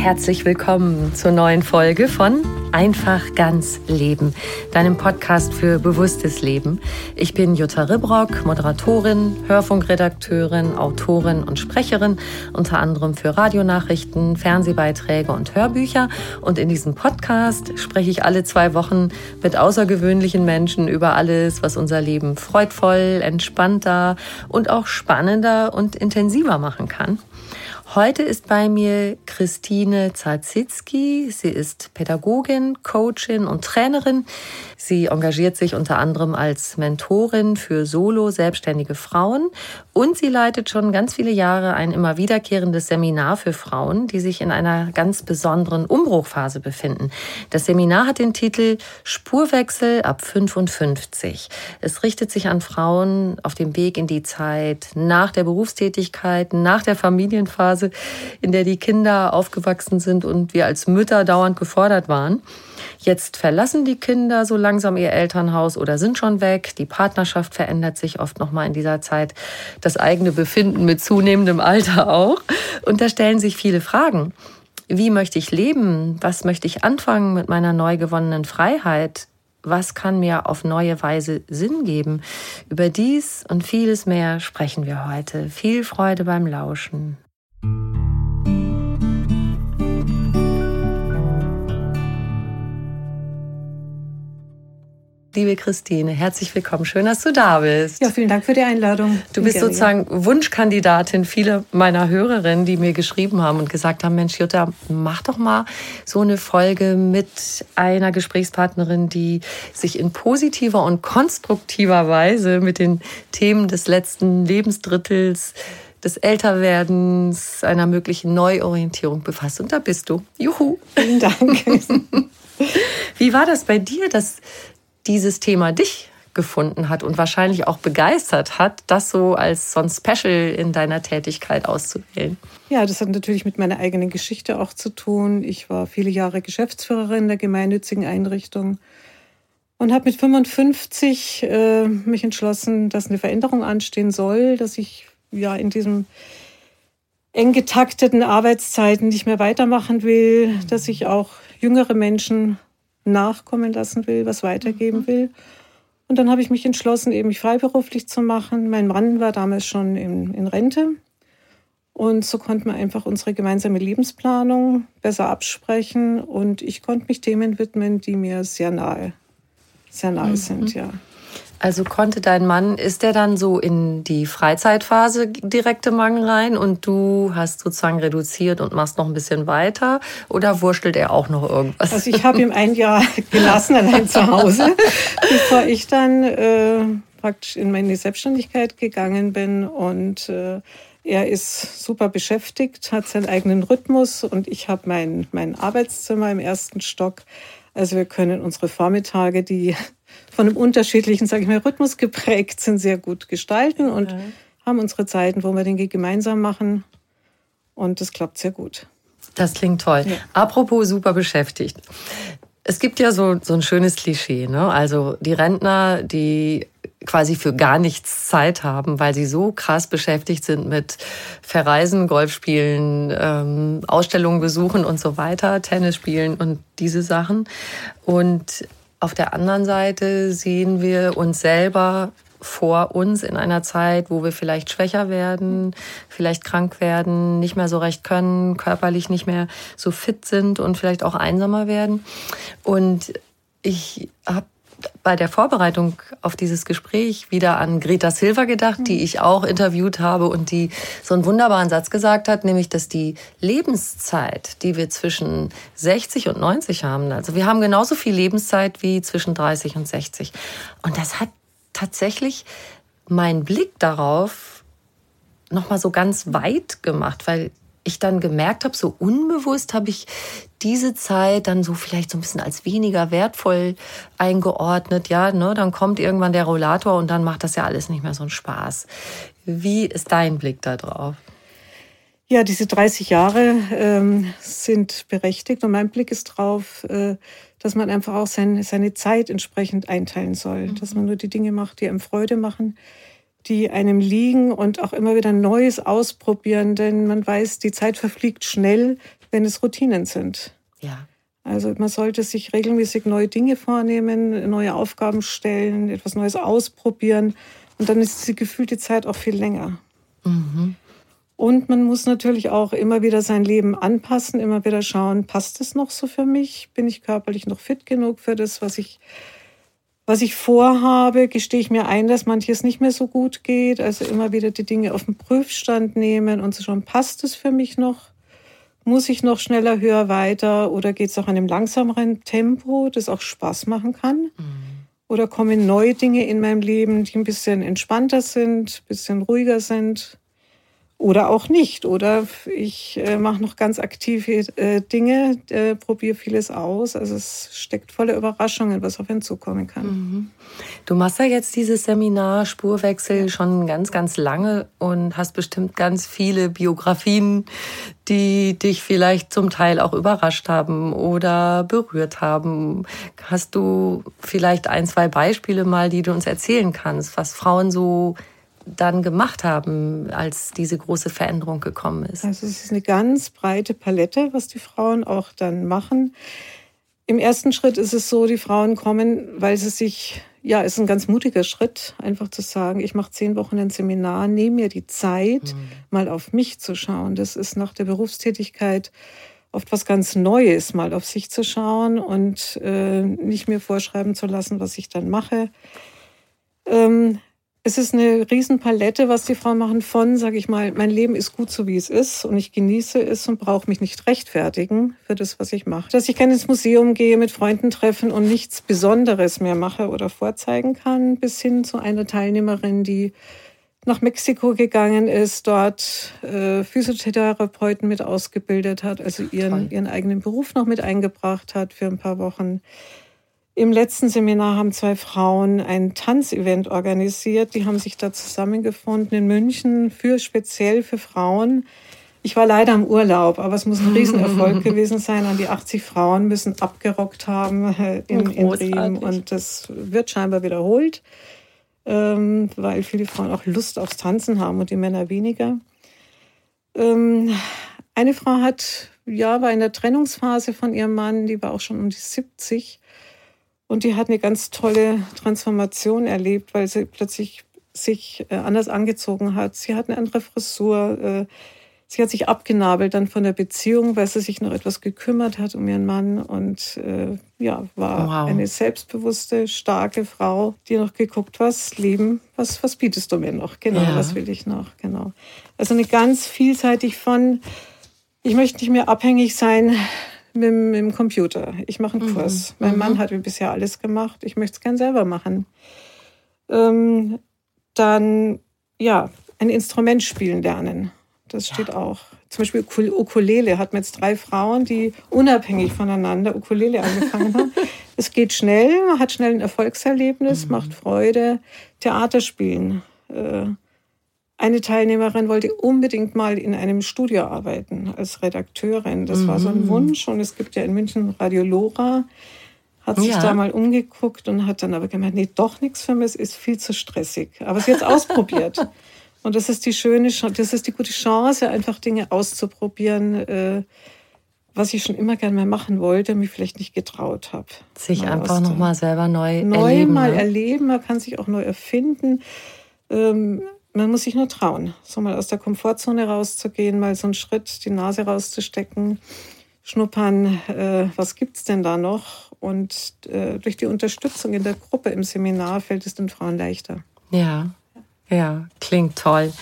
Herzlich willkommen zur neuen Folge von Einfach ganz Leben, deinem Podcast für bewusstes Leben. Ich bin Jutta Ribrock, Moderatorin, Hörfunkredakteurin, Autorin und Sprecherin, unter anderem für Radionachrichten, Fernsehbeiträge und Hörbücher. Und in diesem Podcast spreche ich alle zwei Wochen mit außergewöhnlichen Menschen über alles, was unser Leben freudvoll, entspannter und auch spannender und intensiver machen kann. Heute ist bei mir Christine Zarzitzki. Sie ist Pädagogin, Coachin und Trainerin. Sie engagiert sich unter anderem als Mentorin für solo selbstständige Frauen und sie leitet schon ganz viele Jahre ein immer wiederkehrendes Seminar für Frauen, die sich in einer ganz besonderen Umbruchphase befinden. Das Seminar hat den Titel Spurwechsel ab 55. Es richtet sich an Frauen auf dem Weg in die Zeit nach der Berufstätigkeit, nach der Familienphase Phase, in der die Kinder aufgewachsen sind und wir als Mütter dauernd gefordert waren. Jetzt verlassen die Kinder so langsam ihr Elternhaus oder sind schon weg. Die Partnerschaft verändert sich oft noch mal in dieser Zeit. Das eigene Befinden mit zunehmendem Alter auch. Und da stellen sich viele Fragen. Wie möchte ich leben? Was möchte ich anfangen mit meiner neu gewonnenen Freiheit? Was kann mir auf neue Weise Sinn geben? Über dies und vieles mehr sprechen wir heute. Viel Freude beim Lauschen. Liebe Christine, herzlich willkommen. Schön, dass du da bist. Ja, vielen Dank für die Einladung. Du bist sozusagen Wunschkandidatin vieler meiner Hörerinnen, die mir geschrieben haben und gesagt haben, Mensch, Jutta, mach doch mal so eine Folge mit einer Gesprächspartnerin, die sich in positiver und konstruktiver Weise mit den Themen des letzten Lebensdrittels des Älterwerdens, einer möglichen Neuorientierung befasst. Und da bist du. Juhu. Vielen Dank. Wie war das bei dir, dass dieses Thema dich gefunden hat und wahrscheinlich auch begeistert hat, das so als so ein Special in deiner Tätigkeit auszuwählen? Ja, das hat natürlich mit meiner eigenen Geschichte auch zu tun. Ich war viele Jahre Geschäftsführerin der gemeinnützigen Einrichtung und habe mit 55 äh, mich entschlossen, dass eine Veränderung anstehen soll, dass ich ja in diesem eng getakteten Arbeitszeiten nicht mehr weitermachen will, dass ich auch jüngere Menschen nachkommen lassen will, was weitergeben mhm. will. Und dann habe ich mich entschlossen, eben mich freiberuflich zu machen. Mein Mann war damals schon in, in Rente. Und so konnten wir einfach unsere gemeinsame Lebensplanung besser absprechen. Und ich konnte mich Themen widmen, die mir sehr nahe, sehr nahe mhm. sind, ja. Also konnte dein Mann, ist der dann so in die Freizeitphase direkte Mangel rein und du hast sozusagen reduziert und machst noch ein bisschen weiter oder wurschtelt er auch noch irgendwas? Also ich habe ihm ein Jahr gelassen allein zu Hause, bevor ich dann äh, praktisch in meine Selbstständigkeit gegangen bin und äh, er ist super beschäftigt, hat seinen eigenen Rhythmus und ich habe mein, mein Arbeitszimmer im ersten Stock. Also wir können unsere Vormittage, die von einem unterschiedlichen, sage ich mal, Rhythmus geprägt sind, sehr gut gestalten. Und haben unsere Zeiten, wo wir Dinge gemeinsam machen. Und das klappt sehr gut. Das klingt toll. Ja. Apropos super beschäftigt. Es gibt ja so, so ein schönes Klischee, ne? Also die Rentner, die quasi für gar nichts Zeit haben, weil sie so krass beschäftigt sind mit Verreisen, Golfspielen, ähm, Ausstellungen besuchen und so weiter, Tennis spielen und diese Sachen. Und auf der anderen Seite sehen wir uns selber vor uns in einer Zeit, wo wir vielleicht schwächer werden, vielleicht krank werden, nicht mehr so recht können, körperlich nicht mehr so fit sind und vielleicht auch einsamer werden. Und ich habe bei der Vorbereitung auf dieses Gespräch wieder an Greta Silva gedacht, die ich auch interviewt habe und die so einen wunderbaren Satz gesagt hat, nämlich, dass die Lebenszeit, die wir zwischen 60 und 90 haben, also wir haben genauso viel Lebenszeit wie zwischen 30 und 60. Und das hat tatsächlich meinen Blick darauf noch mal so ganz weit gemacht, weil ich dann gemerkt habe, so unbewusst habe ich diese Zeit dann so vielleicht so ein bisschen als weniger wertvoll eingeordnet. Ja, ne, dann kommt irgendwann der Rollator und dann macht das ja alles nicht mehr so einen Spaß. Wie ist dein Blick da drauf? Ja, diese 30 Jahre ähm, sind berechtigt und mein Blick ist drauf, äh, dass man einfach auch sein, seine Zeit entsprechend einteilen soll, mhm. dass man nur die Dinge macht, die einem Freude machen, die einem liegen und auch immer wieder Neues ausprobieren, denn man weiß, die Zeit verfliegt schnell, wenn es Routinen sind. Ja. Also man sollte sich regelmäßig neue Dinge vornehmen, neue Aufgaben stellen, etwas Neues ausprobieren und dann ist die gefühlte Zeit auch viel länger. Mhm. Und man muss natürlich auch immer wieder sein Leben anpassen, immer wieder schauen, passt es noch so für mich? Bin ich körperlich noch fit genug für das, was ich, was ich vorhabe? Gestehe ich mir ein, dass manches nicht mehr so gut geht? Also immer wieder die Dinge auf den Prüfstand nehmen und zu schauen, passt es für mich noch? Muss ich noch schneller, höher, weiter? Oder geht es auch an einem langsameren Tempo, das auch Spaß machen kann? Mhm. Oder kommen neue Dinge in meinem Leben, die ein bisschen entspannter sind, ein bisschen ruhiger sind? Oder auch nicht. Oder ich äh, mache noch ganz aktive äh, Dinge, äh, probiere vieles aus. Also es steckt voller Überraschungen, was auf einen zukommen kann. Mhm. Du machst ja jetzt dieses Seminar Spurwechsel schon ganz, ganz lange und hast bestimmt ganz viele Biografien, die dich vielleicht zum Teil auch überrascht haben oder berührt haben. Hast du vielleicht ein, zwei Beispiele mal, die du uns erzählen kannst, was Frauen so dann gemacht haben, als diese große Veränderung gekommen ist? Also es ist eine ganz breite Palette, was die Frauen auch dann machen. Im ersten Schritt ist es so, die Frauen kommen, weil sie sich, ja, es ist ein ganz mutiger Schritt, einfach zu sagen, ich mache zehn Wochen ein Seminar, nehme mir die Zeit, mhm. mal auf mich zu schauen. Das ist nach der Berufstätigkeit oft was ganz Neues, mal auf sich zu schauen und äh, nicht mir vorschreiben zu lassen, was ich dann mache. Ähm, es ist eine Riesenpalette, was die Frauen machen von, sage ich mal, mein Leben ist gut so wie es ist und ich genieße es und brauche mich nicht rechtfertigen für das, was ich mache. Dass ich gerne ins Museum gehe, mit Freunden treffen und nichts Besonderes mehr mache oder vorzeigen kann, bis hin zu einer Teilnehmerin, die nach Mexiko gegangen ist, dort äh, Physiotherapeuten mit ausgebildet hat, also ihren, ihren eigenen Beruf noch mit eingebracht hat für ein paar Wochen im letzten Seminar haben zwei Frauen ein Tanzevent organisiert. Die haben sich da zusammengefunden in München für speziell für Frauen. Ich war leider im Urlaub, aber es muss ein Riesenerfolg gewesen sein. An die 80 Frauen müssen abgerockt haben äh, in, in Riem und das wird scheinbar wiederholt, ähm, weil viele Frauen auch Lust aufs Tanzen haben und die Männer weniger. Ähm, eine Frau hat, ja, war in der Trennungsphase von ihrem Mann, die war auch schon um die 70 und die hat eine ganz tolle Transformation erlebt, weil sie plötzlich sich äh, anders angezogen hat. Sie hat eine andere Frisur. Äh, sie hat sich abgenabelt dann von der Beziehung, weil sie sich noch etwas gekümmert hat um ihren Mann und äh, ja, war wow. eine selbstbewusste, starke Frau, die noch geguckt, was Leben, was, was bietest du mir noch? Genau, ja. was will ich noch? Genau. Also eine ganz vielseitig von, ich möchte nicht mehr abhängig sein mit, mit dem Computer. Ich mache einen mhm. Kurs. Mein mhm. Mann hat wie bisher alles gemacht. Ich möchte es gern selber machen. Ähm, dann, ja, ein Instrument spielen lernen. Das steht ja. auch. Zum Beispiel Ukulele hat man jetzt drei Frauen, die unabhängig voneinander Ukulele angefangen haben. es geht schnell, man hat schnell ein Erfolgserlebnis, mhm. macht Freude. Theater spielen. Äh, eine Teilnehmerin wollte unbedingt mal in einem Studio arbeiten als Redakteurin. Das mhm. war so ein mhm. Wunsch. Und es gibt ja in München Radio Lora, hat sich ja. da mal umgeguckt und hat dann aber gemeint, nee, doch nichts für mich, es ist viel zu stressig. Aber sie hat es ausprobiert. Und das ist die schöne, das ist die gute Chance, einfach Dinge auszuprobieren, äh, was ich schon immer gerne mal machen wollte, mich vielleicht nicht getraut habe. Sich mal einfach nochmal selber neu, neu erleben. Neu mal ne? erleben, man kann sich auch neu erfinden. Ähm, man muss sich nur trauen, so mal aus der Komfortzone rauszugehen, mal so einen Schritt, die Nase rauszustecken, schnuppern, äh, was gibt's denn da noch? Und äh, durch die Unterstützung in der Gruppe im Seminar fällt es den Frauen leichter. Ja, ja, klingt toll.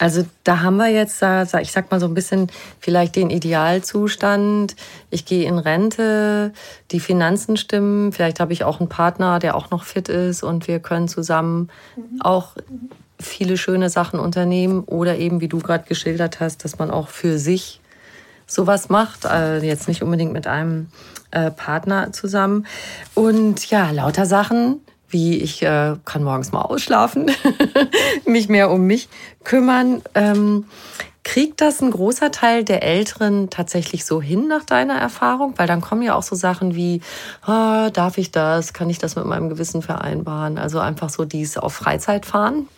Also da haben wir jetzt, ich sag mal so ein bisschen vielleicht den Idealzustand. Ich gehe in Rente, die Finanzen stimmen, vielleicht habe ich auch einen Partner, der auch noch fit ist und wir können zusammen mhm. auch viele schöne Sachen unternehmen oder eben, wie du gerade geschildert hast, dass man auch für sich sowas macht, äh, jetzt nicht unbedingt mit einem äh, Partner zusammen. Und ja, lauter Sachen, wie ich äh, kann morgens mal ausschlafen, mich mehr um mich kümmern. Ähm, kriegt das ein großer Teil der Älteren tatsächlich so hin nach deiner Erfahrung? Weil dann kommen ja auch so Sachen wie, ah, darf ich das? Kann ich das mit meinem Gewissen vereinbaren? Also einfach so dies auf Freizeit fahren?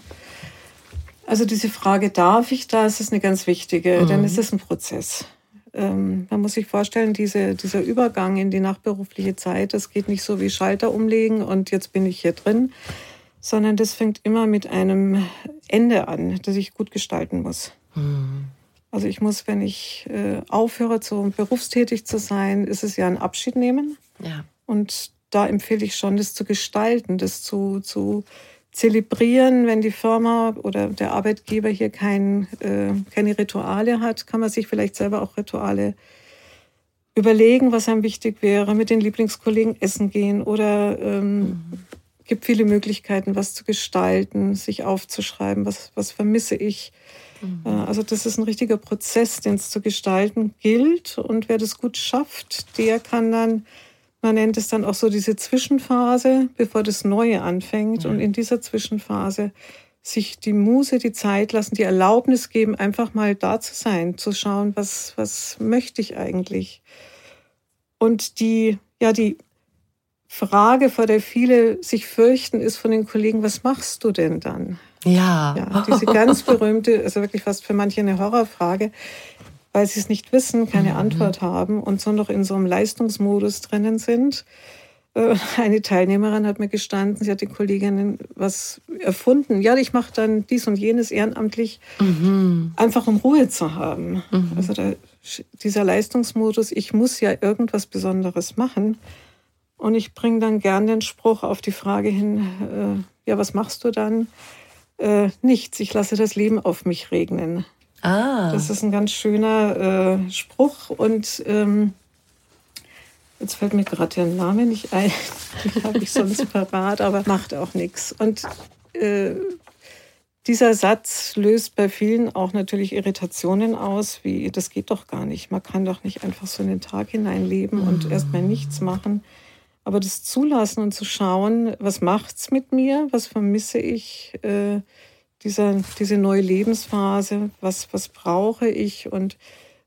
Also diese Frage, darf ich das, ist eine ganz wichtige, mhm. denn es ist ein Prozess. Ähm, man muss sich vorstellen, diese, dieser Übergang in die nachberufliche Zeit, das geht nicht so wie Schalter umlegen und jetzt bin ich hier drin, sondern das fängt immer mit einem Ende an, das ich gut gestalten muss. Mhm. Also ich muss, wenn ich äh, aufhöre, so berufstätig zu sein, ist es ja ein Abschied nehmen. Ja. Und da empfehle ich schon, das zu gestalten, das zu, zu zelebrieren, wenn die Firma oder der Arbeitgeber hier kein, äh, keine Rituale hat, kann man sich vielleicht selber auch Rituale überlegen, was einem wichtig wäre, mit den Lieblingskollegen essen gehen oder ähm, mhm. gibt viele Möglichkeiten, was zu gestalten, sich aufzuschreiben, was, was vermisse ich. Mhm. Äh, also das ist ein richtiger Prozess, den es zu gestalten gilt. Und wer das gut schafft, der kann dann man nennt es dann auch so diese Zwischenphase, bevor das Neue anfängt. Mhm. Und in dieser Zwischenphase sich die Muse die Zeit lassen, die Erlaubnis geben, einfach mal da zu sein, zu schauen, was, was möchte ich eigentlich. Und die, ja, die Frage, vor der viele sich fürchten, ist von den Kollegen, was machst du denn dann? Ja. ja diese ganz berühmte, also wirklich fast für manche eine Horrorfrage weil sie es nicht wissen, keine mhm. Antwort haben und so noch in so einem Leistungsmodus drinnen sind. Äh, eine Teilnehmerin hat mir gestanden, sie hat den Kolleginnen was erfunden. Ja, ich mache dann dies und jenes ehrenamtlich, mhm. einfach um Ruhe zu haben. Mhm. Also da, dieser Leistungsmodus, ich muss ja irgendwas Besonderes machen. Und ich bringe dann gern den Spruch auf die Frage hin, äh, ja, was machst du dann? Äh, nichts, ich lasse das Leben auf mich regnen. Ah. Das ist ein ganz schöner äh, Spruch und ähm, jetzt fällt mir gerade der Name nicht ein. Den habe ich sonst parat, aber macht auch nichts. Und äh, dieser Satz löst bei vielen auch natürlich Irritationen aus, wie das geht doch gar nicht. Man kann doch nicht einfach so in den Tag hineinleben und mhm. erstmal nichts machen. Aber das zulassen und zu schauen, was macht's mit mir, was vermisse ich, äh, dieser, diese neue Lebensphase, was, was brauche ich und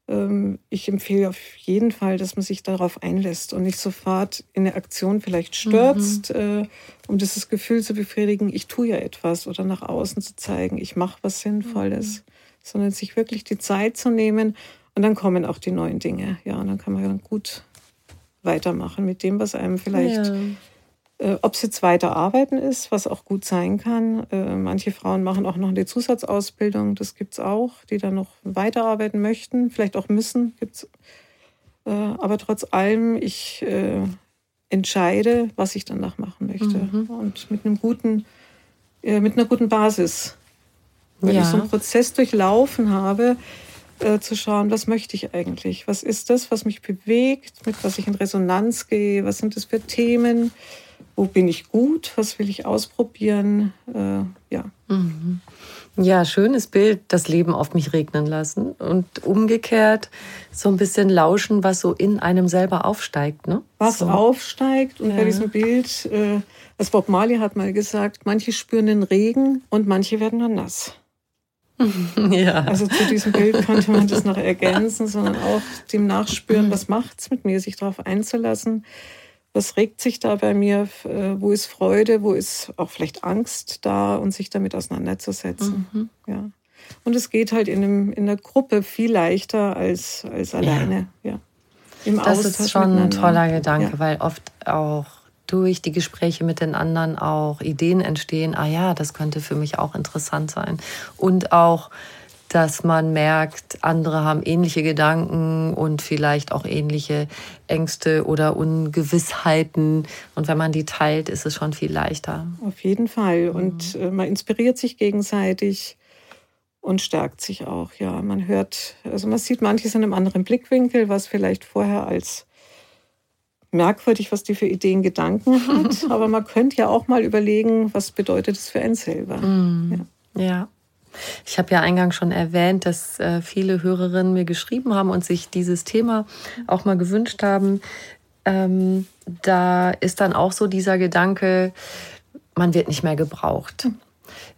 ähm, ich empfehle auf jeden Fall, dass man sich darauf einlässt und nicht sofort in eine Aktion vielleicht stürzt, mhm. äh, um dieses Gefühl zu befriedigen, ich tue ja etwas oder nach außen zu zeigen, ich mache was Sinnvolles, mhm. sondern sich wirklich die Zeit zu nehmen und dann kommen auch die neuen Dinge. Ja, und dann kann man dann gut weitermachen mit dem, was einem vielleicht ja. Äh, Ob es jetzt weiter arbeiten ist, was auch gut sein kann. Äh, manche Frauen machen auch noch eine Zusatzausbildung, das gibt es auch, die dann noch weiterarbeiten möchten, vielleicht auch müssen. Gibt's. Äh, aber trotz allem, ich entscheide, was ich danach machen möchte. Mhm. Und mit einem guten, mit einer guten Basis. Wenn ja. ich so einen Prozess durchlaufen habe, zu schauen, was möchte ich eigentlich? Was ist das, was mich bewegt, mit was ich in Resonanz gehe? Was sind das für Themen? Wo bin ich gut, was will ich ausprobieren, äh, ja. Mhm. Ja, schönes Bild, das Leben auf mich regnen lassen und umgekehrt so ein bisschen lauschen, was so in einem selber aufsteigt, ne? Was so. aufsteigt und ja. bei diesem Bild, äh, das Bob Marley hat mal gesagt, manche spüren den Regen und manche werden nur nass. ja. Also zu diesem Bild könnte man das noch ergänzen, sondern auch dem Nachspüren, was macht es mit mir, sich darauf einzulassen. Was regt sich da bei mir? Äh, wo ist Freude? Wo ist auch vielleicht Angst da und sich damit auseinanderzusetzen? Mhm. Ja. Und es geht halt in, einem, in einer Gruppe viel leichter als, als alleine. Ja. ja. Im das Austausch ist schon ein toller Gedanke, ja. weil oft auch durch die Gespräche mit den anderen auch Ideen entstehen, ah ja, das könnte für mich auch interessant sein. Und auch, dass man merkt, andere haben ähnliche Gedanken und vielleicht auch ähnliche Ängste oder Ungewissheiten. Und wenn man die teilt, ist es schon viel leichter. Auf jeden Fall. Und mhm. man inspiriert sich gegenseitig und stärkt sich auch. Ja, man hört, also man sieht manches in einem anderen Blickwinkel, was vielleicht vorher als merkwürdig, was die für Ideen, Gedanken hat. Aber man könnte ja auch mal überlegen, was bedeutet es für einen selber. Mm, ja. ja. Ich habe ja eingangs schon erwähnt, dass äh, viele Hörerinnen mir geschrieben haben und sich dieses Thema auch mal gewünscht haben. Ähm, da ist dann auch so dieser Gedanke, man wird nicht mehr gebraucht. Hm.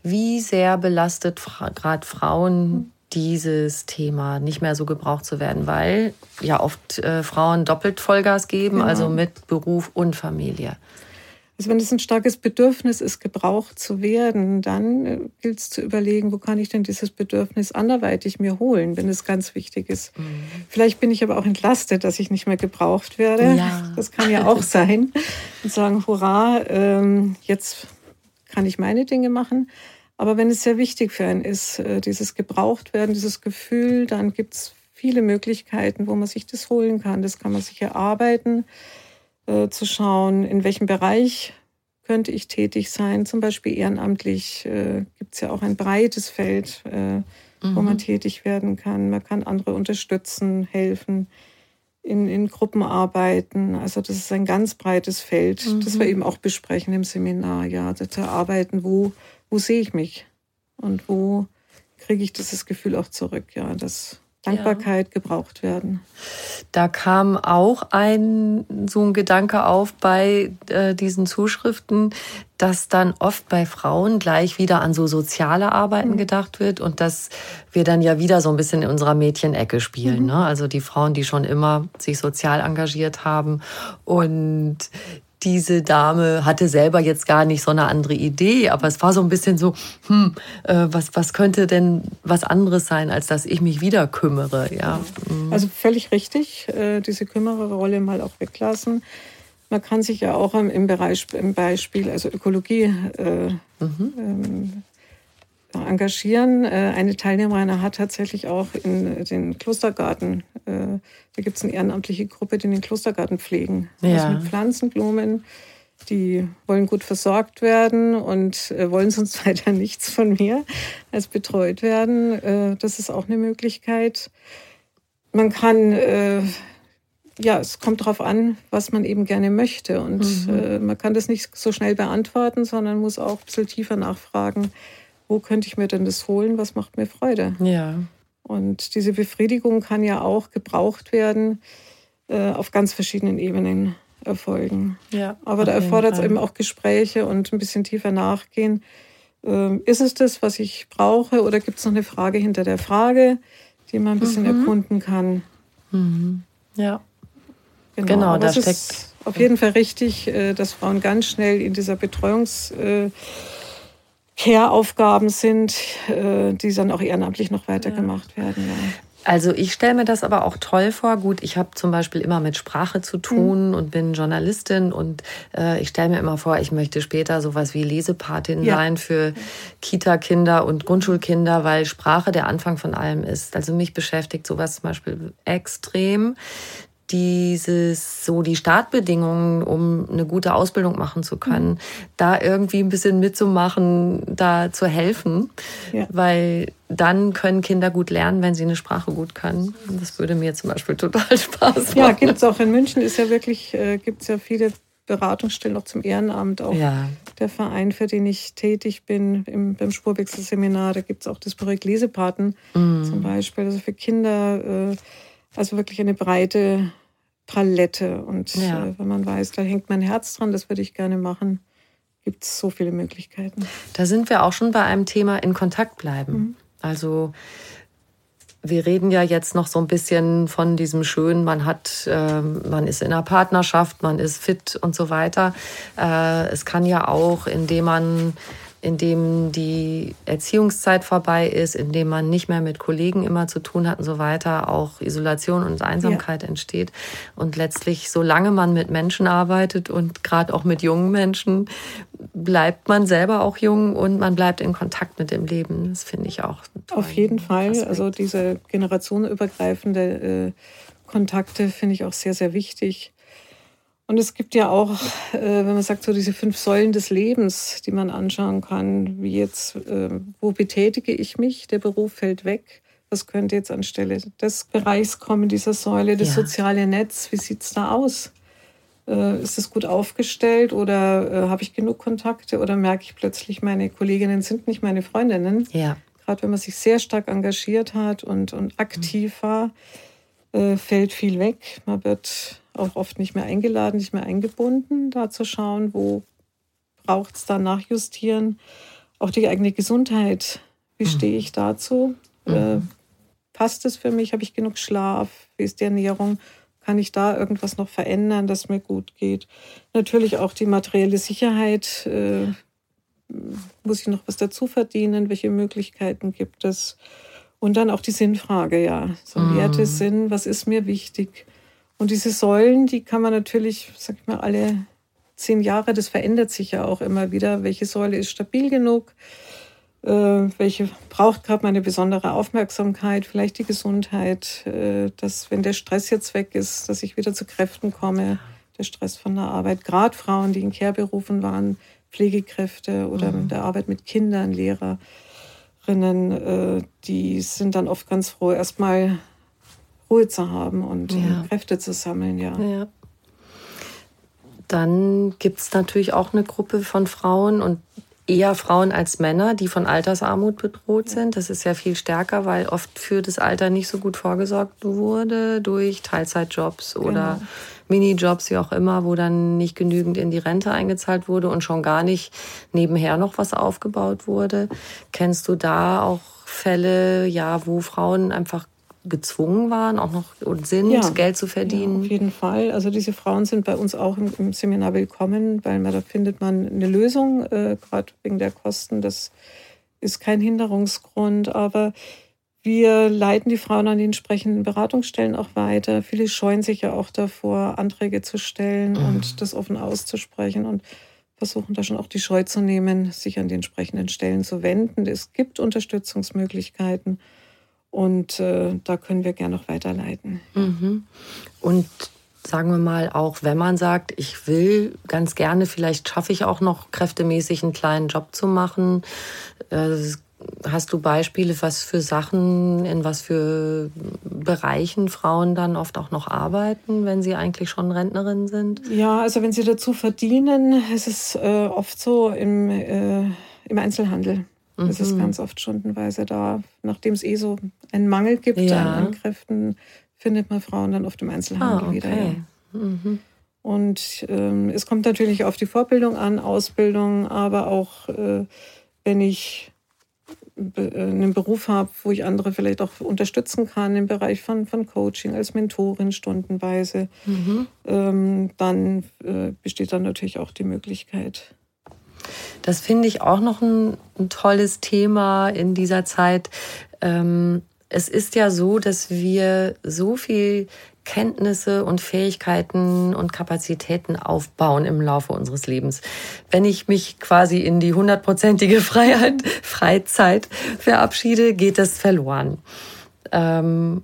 Wie sehr belastet gerade Frauen dieses Thema nicht mehr so gebraucht zu werden, weil ja oft äh, Frauen doppelt Vollgas geben, genau. also mit Beruf und Familie. Also wenn es ein starkes Bedürfnis ist, gebraucht zu werden, dann äh, gilt es zu überlegen, wo kann ich denn dieses Bedürfnis anderweitig mir holen, wenn es ganz wichtig ist. Mhm. Vielleicht bin ich aber auch entlastet, dass ich nicht mehr gebraucht werde. Ja. Das kann ja auch sein. Und sagen, hurra, ähm, jetzt kann ich meine Dinge machen. Aber wenn es sehr wichtig für einen ist, äh, dieses Gebrauchtwerden, dieses Gefühl, dann gibt es viele Möglichkeiten, wo man sich das holen kann. Das kann man sich erarbeiten, äh, zu schauen, in welchem Bereich könnte ich tätig sein. Zum Beispiel ehrenamtlich äh, gibt es ja auch ein breites Feld, äh, mhm. wo man mhm. tätig werden kann. Man kann andere unterstützen, helfen, in, in Gruppen arbeiten. Also das ist ein ganz breites Feld, mhm. das wir eben auch besprechen im Seminar. Ja, zu arbeiten, wo wo sehe ich mich und wo kriege ich dieses Gefühl auch zurück, ja, dass Dankbarkeit ja. gebraucht werden. Da kam auch ein so ein Gedanke auf bei äh, diesen Zuschriften, dass dann oft bei Frauen gleich wieder an so soziale Arbeiten mhm. gedacht wird und dass wir dann ja wieder so ein bisschen in unserer Mädchenecke spielen. Mhm. Ne? Also die Frauen, die schon immer sich sozial engagiert haben und diese Dame hatte selber jetzt gar nicht so eine andere Idee, aber es war so ein bisschen so, hm, äh, was, was könnte denn was anderes sein, als dass ich mich wieder kümmere, ja. Mhm. Also völlig richtig, äh, diese Kümmererrolle mal auch weglassen. Man kann sich ja auch im, Bereich, im Beispiel, also Ökologie, äh, mhm. ähm, engagieren. Äh, eine Teilnehmerin hat tatsächlich auch in den Klostergarten, äh, da gibt es eine ehrenamtliche Gruppe, die den Klostergarten pflegen. Also ja. Also mit Pflanzenblumen. Die wollen gut versorgt werden und äh, wollen sonst weiter nichts von mir als betreut werden. Das ist auch eine Möglichkeit. Man kann ja, es kommt darauf an, was man eben gerne möchte. Und mhm. äh, man kann das nicht so schnell beantworten, sondern muss auch ein bisschen tiefer nachfragen, wo könnte ich mir denn das holen, was macht mir Freude. Ja. Und diese Befriedigung kann ja auch gebraucht werden äh, auf ganz verschiedenen Ebenen erfolgen. Ja, Aber da erfordert es eben auch Gespräche und ein bisschen tiefer nachgehen. Äh, ist es das, was ich brauche, oder gibt es noch eine Frage hinter der Frage, die man ein bisschen mhm. erkunden kann? Mhm. Ja. Genau, genau da steckt. Auf jeden Fall richtig, äh, dass Frauen ganz schnell in dieser Betreuungs- äh, Care-Aufgaben sind, äh, die dann auch ehrenamtlich noch weitergemacht ja. werden. Ja. Also ich stelle mir das aber auch toll vor. Gut, ich habe zum Beispiel immer mit Sprache zu tun mhm. und bin Journalistin und äh, ich stelle mir immer vor, ich möchte später sowas wie Lesepatin ja. sein für Kita-Kinder und Grundschulkinder, weil Sprache der Anfang von allem ist. Also mich beschäftigt sowas zum Beispiel extrem dieses so die Startbedingungen, um eine gute Ausbildung machen zu können, mhm. da irgendwie ein bisschen mitzumachen, da zu helfen, ja. weil dann können Kinder gut lernen, wenn sie eine Sprache gut können. Das würde mir zum Beispiel total Spaß machen. Ja, gibt es auch in München ist ja wirklich äh, gibt es ja viele Beratungsstellen auch zum Ehrenamt, auch ja. der Verein, für den ich tätig bin, im, beim Spurwechselseminar, da gibt es auch das Projekt Lesepaten mhm. zum Beispiel, also für Kinder, äh, also wirklich eine breite Palette. Und ja. äh, wenn man weiß, da hängt mein Herz dran, das würde ich gerne machen, gibt es so viele Möglichkeiten. Da sind wir auch schon bei einem Thema in Kontakt bleiben. Mhm. Also wir reden ja jetzt noch so ein bisschen von diesem schönen, man hat, äh, man ist in einer Partnerschaft, man ist fit und so weiter. Äh, es kann ja auch, indem man in dem die Erziehungszeit vorbei ist, in dem man nicht mehr mit Kollegen immer zu tun hat und so weiter, auch Isolation und Einsamkeit ja. entsteht. Und letztlich, solange man mit Menschen arbeitet und gerade auch mit jungen Menschen, bleibt man selber auch jung und man bleibt in Kontakt mit dem Leben. Das finde ich auch. Auf jeden Fall. Aspekt. Also diese generationenübergreifende äh, Kontakte finde ich auch sehr, sehr wichtig. Und es gibt ja auch, äh, wenn man sagt, so diese fünf Säulen des Lebens, die man anschauen kann, wie jetzt, äh, wo betätige ich mich? Der Beruf fällt weg. Was könnte jetzt anstelle des Bereichs kommen, dieser Säule, das ja. soziale Netz? Wie sieht es da aus? Äh, ist es gut aufgestellt oder äh, habe ich genug Kontakte oder merke ich plötzlich, meine Kolleginnen sind nicht meine Freundinnen? Ja. Gerade wenn man sich sehr stark engagiert hat und, und aktiv war, äh, fällt viel weg. Man wird auch oft nicht mehr eingeladen, nicht mehr eingebunden, da zu schauen, wo braucht es da nachjustieren. Auch die eigene Gesundheit, wie mhm. stehe ich dazu? Mhm. Äh, passt es für mich? Habe ich genug Schlaf? Wie ist die Ernährung? Kann ich da irgendwas noch verändern, dass mir gut geht? Natürlich auch die materielle Sicherheit. Äh, muss ich noch was dazu verdienen? Welche Möglichkeiten gibt es? Und dann auch die Sinnfrage, ja. So mhm. Werte, Sinn, was ist mir wichtig? Und diese Säulen, die kann man natürlich, sag ich mal, alle zehn Jahre, das verändert sich ja auch immer wieder. Welche Säule ist stabil genug? Äh, welche braucht gerade meine besondere Aufmerksamkeit? Vielleicht die Gesundheit, äh, dass, wenn der Stress jetzt weg ist, dass ich wieder zu Kräften komme. Der Stress von der Arbeit. Gerade Frauen, die in Care-Berufen waren, Pflegekräfte oder mhm. in der Arbeit mit Kindern, Lehrerinnen, äh, die sind dann oft ganz froh, erstmal Ruhe zu haben und ja. Kräfte zu sammeln, ja. ja. Dann gibt es natürlich auch eine Gruppe von Frauen und eher Frauen als Männer, die von Altersarmut bedroht sind. Das ist ja viel stärker, weil oft für das Alter nicht so gut vorgesorgt wurde durch Teilzeitjobs oder genau. Minijobs, wie auch immer, wo dann nicht genügend in die Rente eingezahlt wurde und schon gar nicht nebenher noch was aufgebaut wurde. Kennst du da auch Fälle, ja, wo Frauen einfach gezwungen waren, auch noch und sind, ja, Geld zu verdienen? Ja, auf jeden Fall. Also diese Frauen sind bei uns auch im, im Seminar willkommen, weil man, da findet man eine Lösung, äh, gerade wegen der Kosten. Das ist kein Hinderungsgrund, aber wir leiten die Frauen an die entsprechenden Beratungsstellen auch weiter. Viele scheuen sich ja auch davor, Anträge zu stellen mhm. und das offen auszusprechen und versuchen da schon auch die Scheu zu nehmen, sich an die entsprechenden Stellen zu wenden. Es gibt Unterstützungsmöglichkeiten. Und äh, da können wir gerne noch weiterleiten. Mhm. Und sagen wir mal, auch wenn man sagt, ich will ganz gerne, vielleicht schaffe ich auch noch kräftemäßig einen kleinen Job zu machen. Äh, hast du Beispiele, was für Sachen, in was für Bereichen Frauen dann oft auch noch arbeiten, wenn sie eigentlich schon Rentnerin sind? Ja, also wenn sie dazu verdienen, ist es äh, oft so im, äh, im Einzelhandel. Mhm. Es ist ganz oft stundenweise da. Nachdem es eh so einen Mangel gibt ja. an, an, Kräften, findet man Frauen dann oft im Einzelhandel ah, okay. wieder. Ja. Mhm. Und ähm, es kommt natürlich auf die Vorbildung an, Ausbildung, aber auch äh, wenn ich äh, einen Beruf habe, wo ich andere vielleicht auch unterstützen kann im Bereich von, von Coaching als Mentorin stundenweise, mhm. ähm, dann äh, besteht dann natürlich auch die Möglichkeit. Das finde ich auch noch ein, ein, tolles Thema in dieser Zeit. Ähm, es ist ja so, dass wir so viel Kenntnisse und Fähigkeiten und Kapazitäten aufbauen im Laufe unseres Lebens. Wenn ich mich quasi in die hundertprozentige Freiheit, Freizeit verabschiede, geht das verloren. Ähm,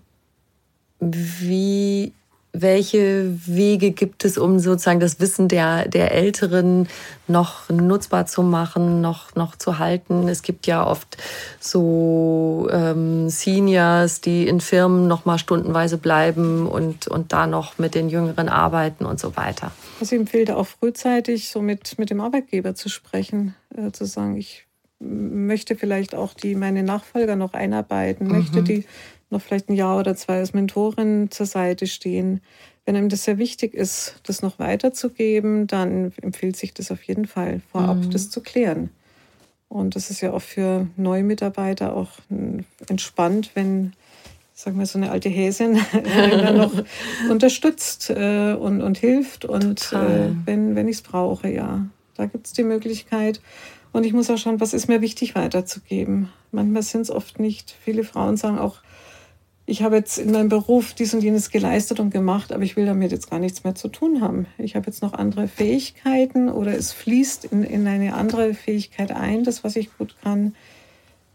wie welche Wege gibt es, um sozusagen das Wissen der, der Älteren noch nutzbar zu machen, noch, noch zu halten? Es gibt ja oft so ähm, Seniors, die in Firmen noch mal stundenweise bleiben und, und da noch mit den Jüngeren arbeiten und so weiter. Also ich empfehle auch frühzeitig so mit, mit dem Arbeitgeber zu sprechen, äh, zu sagen, ich möchte vielleicht auch die meine Nachfolger noch einarbeiten, mhm. möchte die noch vielleicht ein Jahr oder zwei als Mentorin zur Seite stehen. Wenn einem das sehr wichtig ist, das noch weiterzugeben, dann empfiehlt sich das auf jeden Fall, vorab mhm. das zu klären. Und das ist ja auch für neue Mitarbeiter auch entspannt, wenn sag mal, so eine alte Häsin dann noch unterstützt äh, und, und hilft. Und äh, wenn, wenn ich es brauche, ja, da gibt es die Möglichkeit. Und ich muss auch schauen, was ist mir wichtig weiterzugeben. Manchmal sind es oft nicht. Viele Frauen sagen auch, ich habe jetzt in meinem Beruf dies und jenes geleistet und gemacht, aber ich will damit jetzt gar nichts mehr zu tun haben. Ich habe jetzt noch andere Fähigkeiten oder es fließt in, in eine andere Fähigkeit ein, das, was ich gut kann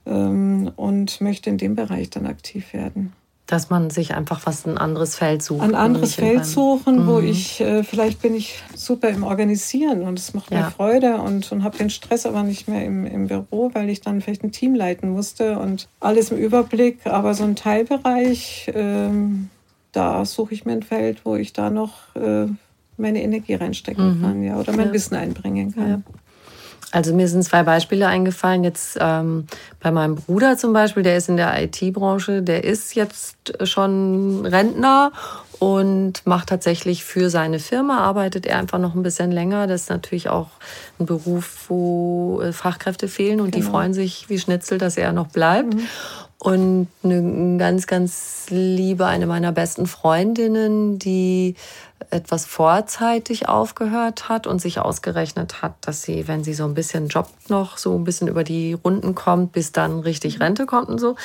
ähm, und möchte in dem Bereich dann aktiv werden. Dass man sich einfach was ein anderes Feld sucht. Ein anderes Feld suchen, mhm. wo ich, äh, vielleicht bin ich super im Organisieren und es macht mir ja. Freude und, und habe den Stress aber nicht mehr im, im Büro, weil ich dann vielleicht ein Team leiten musste und alles im Überblick. Aber so ein Teilbereich, ähm, da suche ich mir ein Feld, wo ich da noch äh, meine Energie reinstecken mhm. kann, ja, oder mein ja. Wissen einbringen kann. Ja. Also mir sind zwei Beispiele eingefallen. Jetzt ähm, bei meinem Bruder zum Beispiel, der ist in der IT-Branche, der ist jetzt schon Rentner und macht tatsächlich für seine Firma, arbeitet er einfach noch ein bisschen länger. Das ist natürlich auch ein Beruf, wo äh, Fachkräfte fehlen und genau. die freuen sich wie Schnitzel, dass er noch bleibt. Mhm. Und eine ganz, ganz liebe, eine meiner besten Freundinnen, die etwas vorzeitig aufgehört hat und sich ausgerechnet hat, dass sie, wenn sie so ein bisschen jobbt noch, so ein bisschen über die Runden kommt, bis dann richtig Rente kommt und so.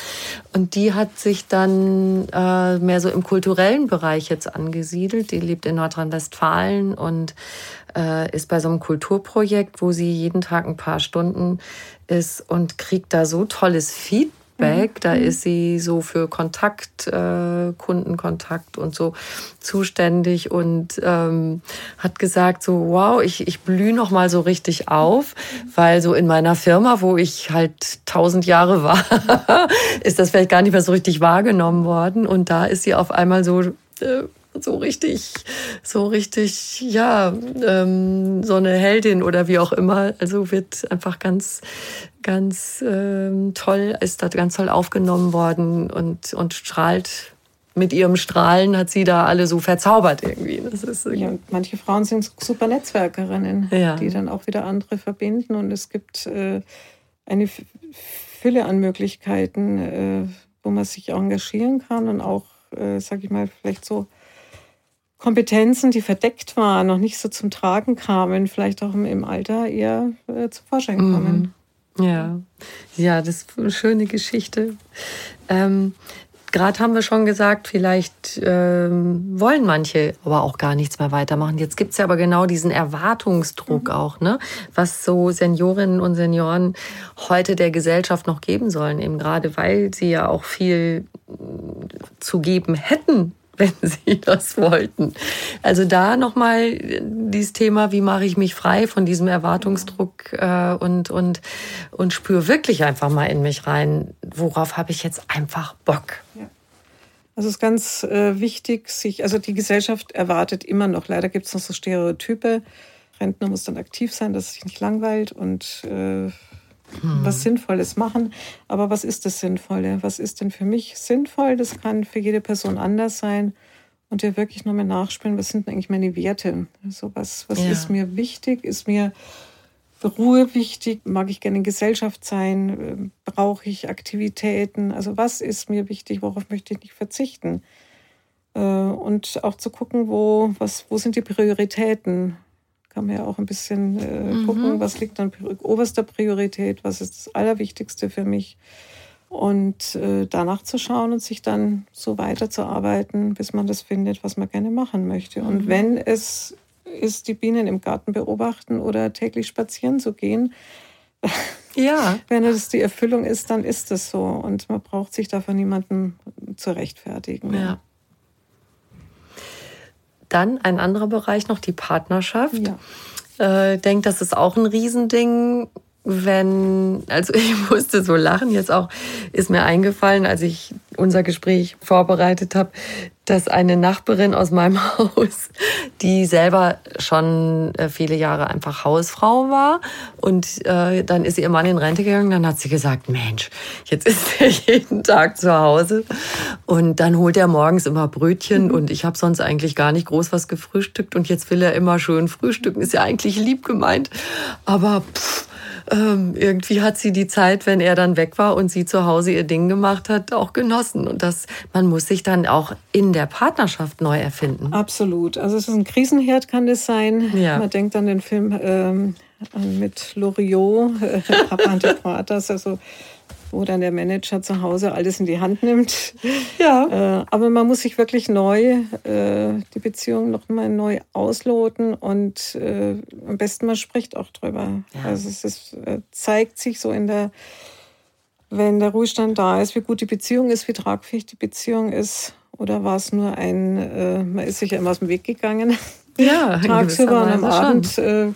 Und die hat sich dann äh, mehr so im kulturellen Bereich jetzt angesiedelt. Die lebt in Nordrhein-Westfalen und äh, ist bei so einem Kulturprojekt, wo sie jeden Tag ein paar Stunden ist und kriegt da so tolles Feedback Feedback. Da mhm. ist sie so für Kontakt, äh, Kundenkontakt und so zuständig und ähm, hat gesagt so, wow, ich, ich blühe noch mal so richtig auf, weil so in meiner Firma, wo ich halt tausend Jahre war, ist das vielleicht gar nicht mehr so richtig wahrgenommen worden. Und da ist sie auf einmal so äh, so richtig, so richtig, ja, ähm, so eine Heldin oder wie auch immer. Also wird einfach ganz, ganz ähm, toll, ist da ganz toll aufgenommen worden und, und strahlt mit ihrem Strahlen hat sie da alle so verzaubert irgendwie. Das ist ja, manche Frauen sind super Netzwerkerinnen, ja. die dann auch wieder andere verbinden. Und es gibt äh, eine Fülle an Möglichkeiten, äh, wo man sich engagieren kann und auch, äh, sag ich mal, vielleicht so Kompetenzen, die verdeckt waren, noch nicht so zum Tragen kamen, vielleicht auch im Alter eher äh, zu Vorschein mhm. kommen. Ja, ja, das ist eine schöne Geschichte. Ähm, Gerade haben wir schon gesagt, vielleicht ähm, wollen manche aber auch gar nichts mehr weitermachen. Jetzt gibt es ja aber genau diesen Erwartungsdruck mhm. auch, ne? was so Seniorinnen und Senioren heute der Gesellschaft noch geben sollen, eben gerade weil sie ja auch viel zu geben hätten wenn Sie das wollten. Also da nochmal dieses Thema, wie mache ich mich frei von diesem Erwartungsdruck äh, und, und, und spüre wirklich einfach mal in mich rein, worauf habe ich jetzt einfach Bock. Ja. Also es ist ganz äh, wichtig, sich, also die Gesellschaft erwartet immer noch, leider gibt es noch so Stereotype, Rentner muss dann aktiv sein, dass es sich nicht langweilt und äh, hm. was Sinnvolles machen. Aber was ist das Sinnvolle? Was ist denn für mich sinnvoll? Das kann für jede Person anders sein. Und ja wirklich nochmal nachspielen, was sind denn eigentlich meine Werte? Also was, was ja. ist mir wichtig? Ist mir Ruhe wichtig? Mag ich gerne in Gesellschaft sein? Brauche ich Aktivitäten? Also was ist mir wichtig? Worauf möchte ich nicht verzichten? Äh, und auch zu gucken, wo, was, wo sind die Prioritäten? Kann man ja auch ein bisschen äh, mhm. gucken, was liegt an oberster Priorität, was ist das Allerwichtigste für mich. Und äh, danach zu schauen und sich dann so weiterzuarbeiten, bis man das findet, was man gerne machen möchte. Mhm. Und wenn es ist, die Bienen im Garten beobachten oder täglich spazieren zu gehen, ja. wenn es die Erfüllung ist, dann ist es so. Und man braucht sich davon niemanden zu rechtfertigen. Ja. Dann ein anderer Bereich noch, die Partnerschaft. Ja. Äh, denke, das ist auch ein Riesending wenn, also ich musste so lachen, jetzt auch ist mir eingefallen, als ich unser Gespräch vorbereitet habe, dass eine Nachbarin aus meinem Haus, die selber schon äh, viele Jahre einfach Hausfrau war und äh, dann ist ihr Mann in Rente gegangen, dann hat sie gesagt, Mensch, jetzt ist er jeden Tag zu Hause und dann holt er morgens immer Brötchen und ich habe sonst eigentlich gar nicht groß was gefrühstückt und jetzt will er immer schön frühstücken, ist ja eigentlich lieb gemeint, aber pff, ähm, irgendwie hat sie die Zeit, wenn er dann weg war und sie zu Hause ihr Ding gemacht hat, auch genossen. Und das, man muss sich dann auch in der Partnerschaft neu erfinden. Absolut. Also es ist ein Krisenherd, kann das sein. Ja. Man denkt an den Film ähm, mit Loriot, äh, Papa Antiquatas, also wo dann der Manager zu Hause alles in die Hand nimmt. Ja. Äh, aber man muss sich wirklich neu, äh, die Beziehung noch mal neu ausloten und äh, am besten man spricht auch drüber. Ja. Also es ist, äh, zeigt sich so in der, wenn der Ruhestand da ist, wie gut die Beziehung ist, wie tragfähig die Beziehung ist. Oder war es nur ein, äh, man ist sich ja immer aus dem Weg gegangen. Ja, Tagsüber und am Abend äh,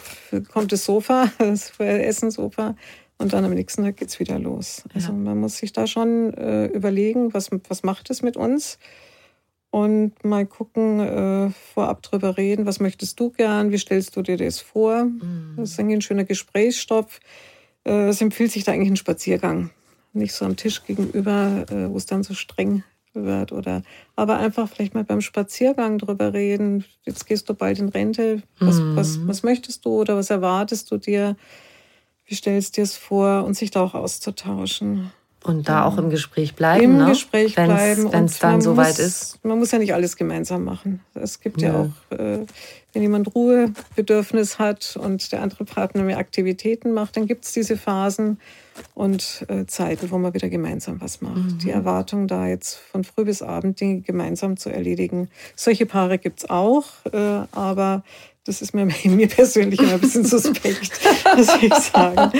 kommt das Sofa, das Essenssofa. Und dann am nächsten Tag geht's wieder los. Also Ja. man muss sich da schon äh, überlegen, was, was macht es mit uns? Und mal gucken, äh, vorab drüber reden, was möchtest du gern, wie stellst du dir das vor? Mhm. Das ist eigentlich ein schöner Gesprächsstoff. Äh, es empfiehlt sich da eigentlich ein Spaziergang. Nicht so am Tisch gegenüber, äh, wo es dann so streng wird. Oder aber einfach vielleicht mal beim Spaziergang drüber reden. Jetzt gehst du bald in Rente. Was, Mhm. was, was möchtest du oder was erwartest du dir? Wie stellst du dir es vor? Und sich da auch auszutauschen. Und da auch im Gespräch bleiben. Im ne? Gespräch wenn's, bleiben. Wenn es dann soweit ist. Man muss ja nicht alles gemeinsam machen. Es gibt ja, Ja. auch, äh, wenn jemand Ruhebedürfnis hat und der andere Partner mehr Aktivitäten macht, dann gibt es diese Phasen und äh, Zeiten, wo man wieder gemeinsam was macht. Mhm. Die Erwartung da jetzt von früh bis abend Dinge gemeinsam zu erledigen. Solche Paare gibt es auch, äh, aber das ist mir, mir persönlich immer ein bisschen suspekt, muss ich sagen.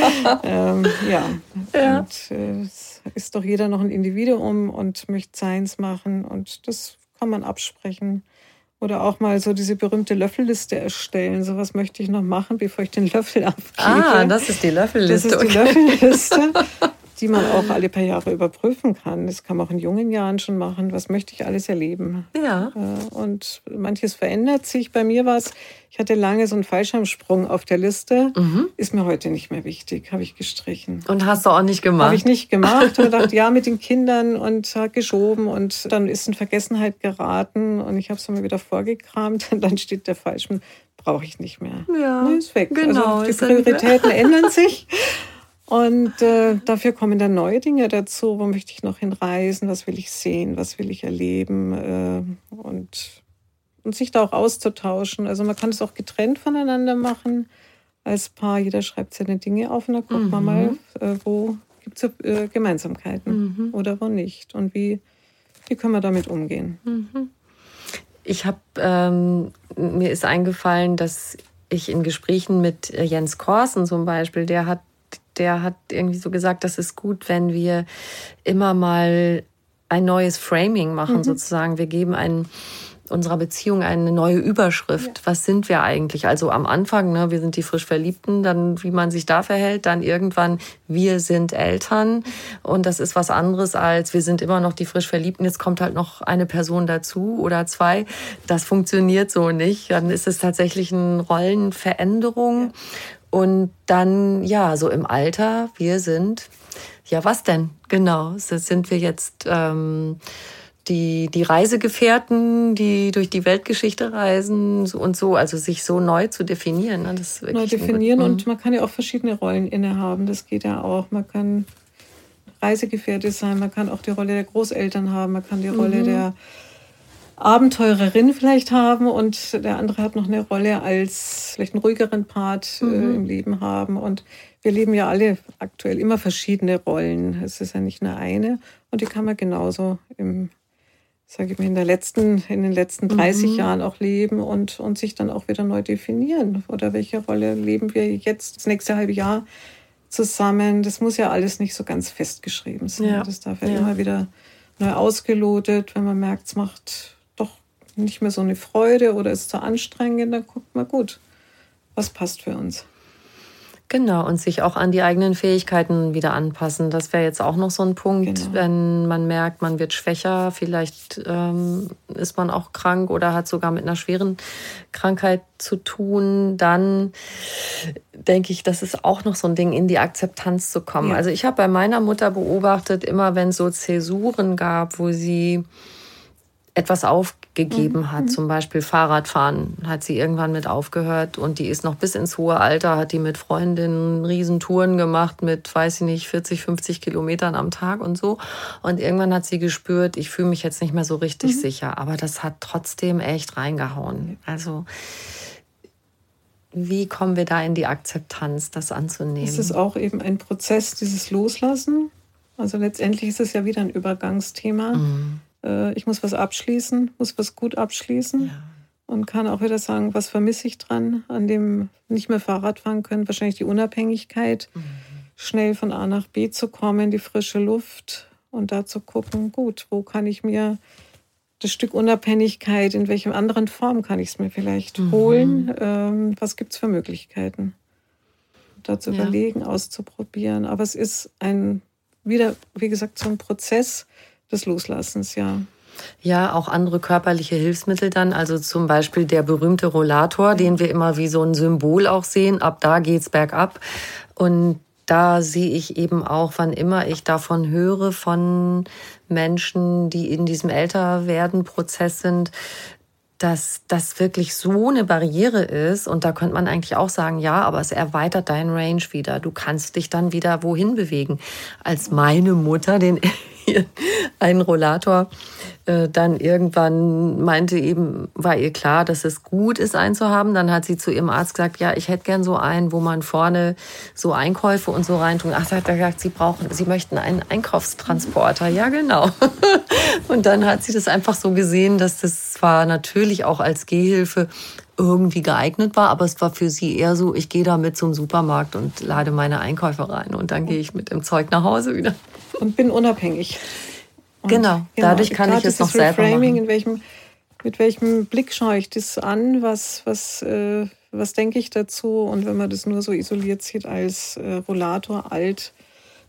Ähm, ja. Ja. Und äh, es ist doch jeder noch ein Individuum und möchte seins machen und das kann man absprechen. Oder auch mal so diese berühmte Löffelliste erstellen. So was möchte ich noch machen, bevor ich den Löffel abgebe. Ah, das ist die Löffelliste. Das ist die okay. Löffelliste, die man auch alle paar Jahre überprüfen kann. Das kann man auch in jungen Jahren schon machen. Was möchte ich alles erleben? Ja. Äh, Und manches verändert sich. Bei mir war es, ich hatte lange so einen Fallschirmsprung auf der Liste. Mhm. Ist mir heute nicht mehr wichtig, habe ich gestrichen. Und hast du auch nicht gemacht? Habe ich nicht gemacht und gedacht, ja, mit den Kindern und geschoben und dann ist in Vergessenheit geraten und ich habe es mir wieder vorgekramt und dann steht der Falschen, brauche ich nicht mehr. Ja, Nee, ist weg. genau, Also die. Prioritäten ändern sich. Und äh, dafür kommen dann neue Dinge dazu. Wo möchte ich noch hinreisen? Was will ich sehen? Was will ich erleben? Äh, und, und sich da auch auszutauschen. Also man kann es auch getrennt voneinander machen als Paar. Jeder schreibt seine Dinge auf und dann guckt man mal, äh, wo gibt es äh, Gemeinsamkeiten oder wo nicht. Und wie, wie können wir damit umgehen? Ich habe, ähm, mir ist eingefallen, dass ich in Gesprächen mit äh, Jens Korsen zum Beispiel, der hat, der hat irgendwie so gesagt, das ist gut, wenn wir immer mal ein neues Framing machen, sozusagen. Wir geben einen, unserer Beziehung eine neue Überschrift. Was sind wir eigentlich? Also am Anfang, ne, wir sind die frisch Verliebten, dann wie man sich da verhält, dann irgendwann wir sind Eltern und das ist was anderes als wir sind immer noch die frisch Verliebten. Jetzt kommt halt noch eine Person dazu oder zwei. Das funktioniert so nicht. Dann ist es tatsächlich eine Rollenveränderung und dann ja so im Alter wir sind ja was denn genau? So Sind wir jetzt ähm, die, die Reisegefährten, die durch die Weltgeschichte reisen so und so, also sich so neu zu definieren. Ne? Das Neu definieren gut- und man kann ja auch verschiedene Rollen innehaben. Das geht ja auch. Man kann Reisegefährte sein, man kann auch die Rolle der Großeltern haben, man kann die Rolle Mhm. der Abenteurerin vielleicht haben und der andere hat noch eine Rolle als vielleicht einen ruhigeren Part äh, Mhm. im Leben haben. Und wir leben ja alle aktuell immer verschiedene Rollen. Es ist ja nicht nur eine und die kann man genauso im sage ich mal, in, der letzten, in den letzten 30 Jahren auch leben und, und sich dann auch wieder neu definieren. Oder welche Rolle leben wir jetzt das nächste halbe Jahr zusammen? Das muss ja alles nicht so ganz festgeschrieben sein. Ja. Das darf ja, Ja. immer wieder neu ausgelotet. Wenn man merkt, es macht nicht mehr so eine Freude oder ist zu anstrengend, dann guckt man gut, was passt für uns. Genau, und sich auch an die eigenen Fähigkeiten wieder anpassen. Das wäre jetzt auch noch so ein Punkt, Genau. wenn man merkt, man wird schwächer, vielleicht ähm, ist man auch krank oder hat sogar mit einer schweren Krankheit zu tun, dann denke ich, das ist auch noch so ein Ding, in die Akzeptanz zu kommen. Ja. Also ich habe bei meiner Mutter beobachtet, immer wenn es so Zäsuren gab, wo sie etwas auf, gegeben mhm. hat. Zum Beispiel Fahrradfahren hat sie irgendwann mit aufgehört und die ist noch bis ins hohe Alter, hat die mit Freundinnen Riesentouren gemacht mit, weiß ich nicht, 40, 50 Kilometern am Tag und so. Und irgendwann hat sie gespürt, ich fühle mich jetzt nicht mehr so richtig mhm. sicher. Aber das hat trotzdem echt reingehauen. Also wie kommen wir da in die Akzeptanz, das anzunehmen? Es ist auch eben ein Prozess, dieses Loslassen. Also letztendlich ist es ja wieder ein Übergangsthema. Mhm. Äh, ich muss was abschließen, muss was gut abschließen. Ja. Und kann auch wieder sagen, was vermisse ich dran, an dem nicht mehr Fahrrad fahren können. Wahrscheinlich die Unabhängigkeit, mhm. schnell von A nach B zu kommen, die frische Luft und da zu gucken, gut, wo kann ich mir das Stück Unabhängigkeit, in welchen anderen Form kann ich es mir vielleicht mhm. holen? Ähm, was gibt es für Möglichkeiten? Da zu ja. überlegen, auszuprobieren. Aber es ist ein, wieder, wie gesagt, so ein Prozess des Loslassens, ja. Ja, auch andere körperliche Hilfsmittel dann, also zum Beispiel der berühmte Rollator, den wir immer wie so ein Symbol auch sehen. Ab da geht's bergab. Und da sehe ich eben auch, wann immer ich davon höre, von Menschen, die in diesem Älterwerden-Prozess sind, dass das wirklich so eine Barriere ist. Und da könnte man eigentlich auch sagen, ja, aber es erweitert deinen Range wieder. Du kannst dich dann wieder wohin bewegen. Als meine Mutter den einen Rollator äh, dann irgendwann meinte eben, war ihr klar, dass es gut ist, einen zu haben. Dann hat sie zu ihrem Arzt gesagt, ja, ich hätte gern so einen, wo man vorne so Einkäufe und so reintun. Ach, hat er gesagt, sie brauchen, sie möchten einen Einkaufstransporter. Ja, genau. Und dann hat sie das einfach so gesehen, dass das zwar natürlich auch als Gehhilfe irgendwie geeignet war, aber es war für sie eher so, ich gehe damit zum Supermarkt und lade meine Einkäufe rein und dann gehe ich mit dem Zeug nach Hause wieder. Und bin unabhängig. Und genau, dadurch genau, kann ich es noch selber machen. In welchem, mit welchem Blick schaue ich das an? Was, was, äh, was denke ich dazu? Und wenn man das nur so isoliert sieht als äh, Rollator, alt,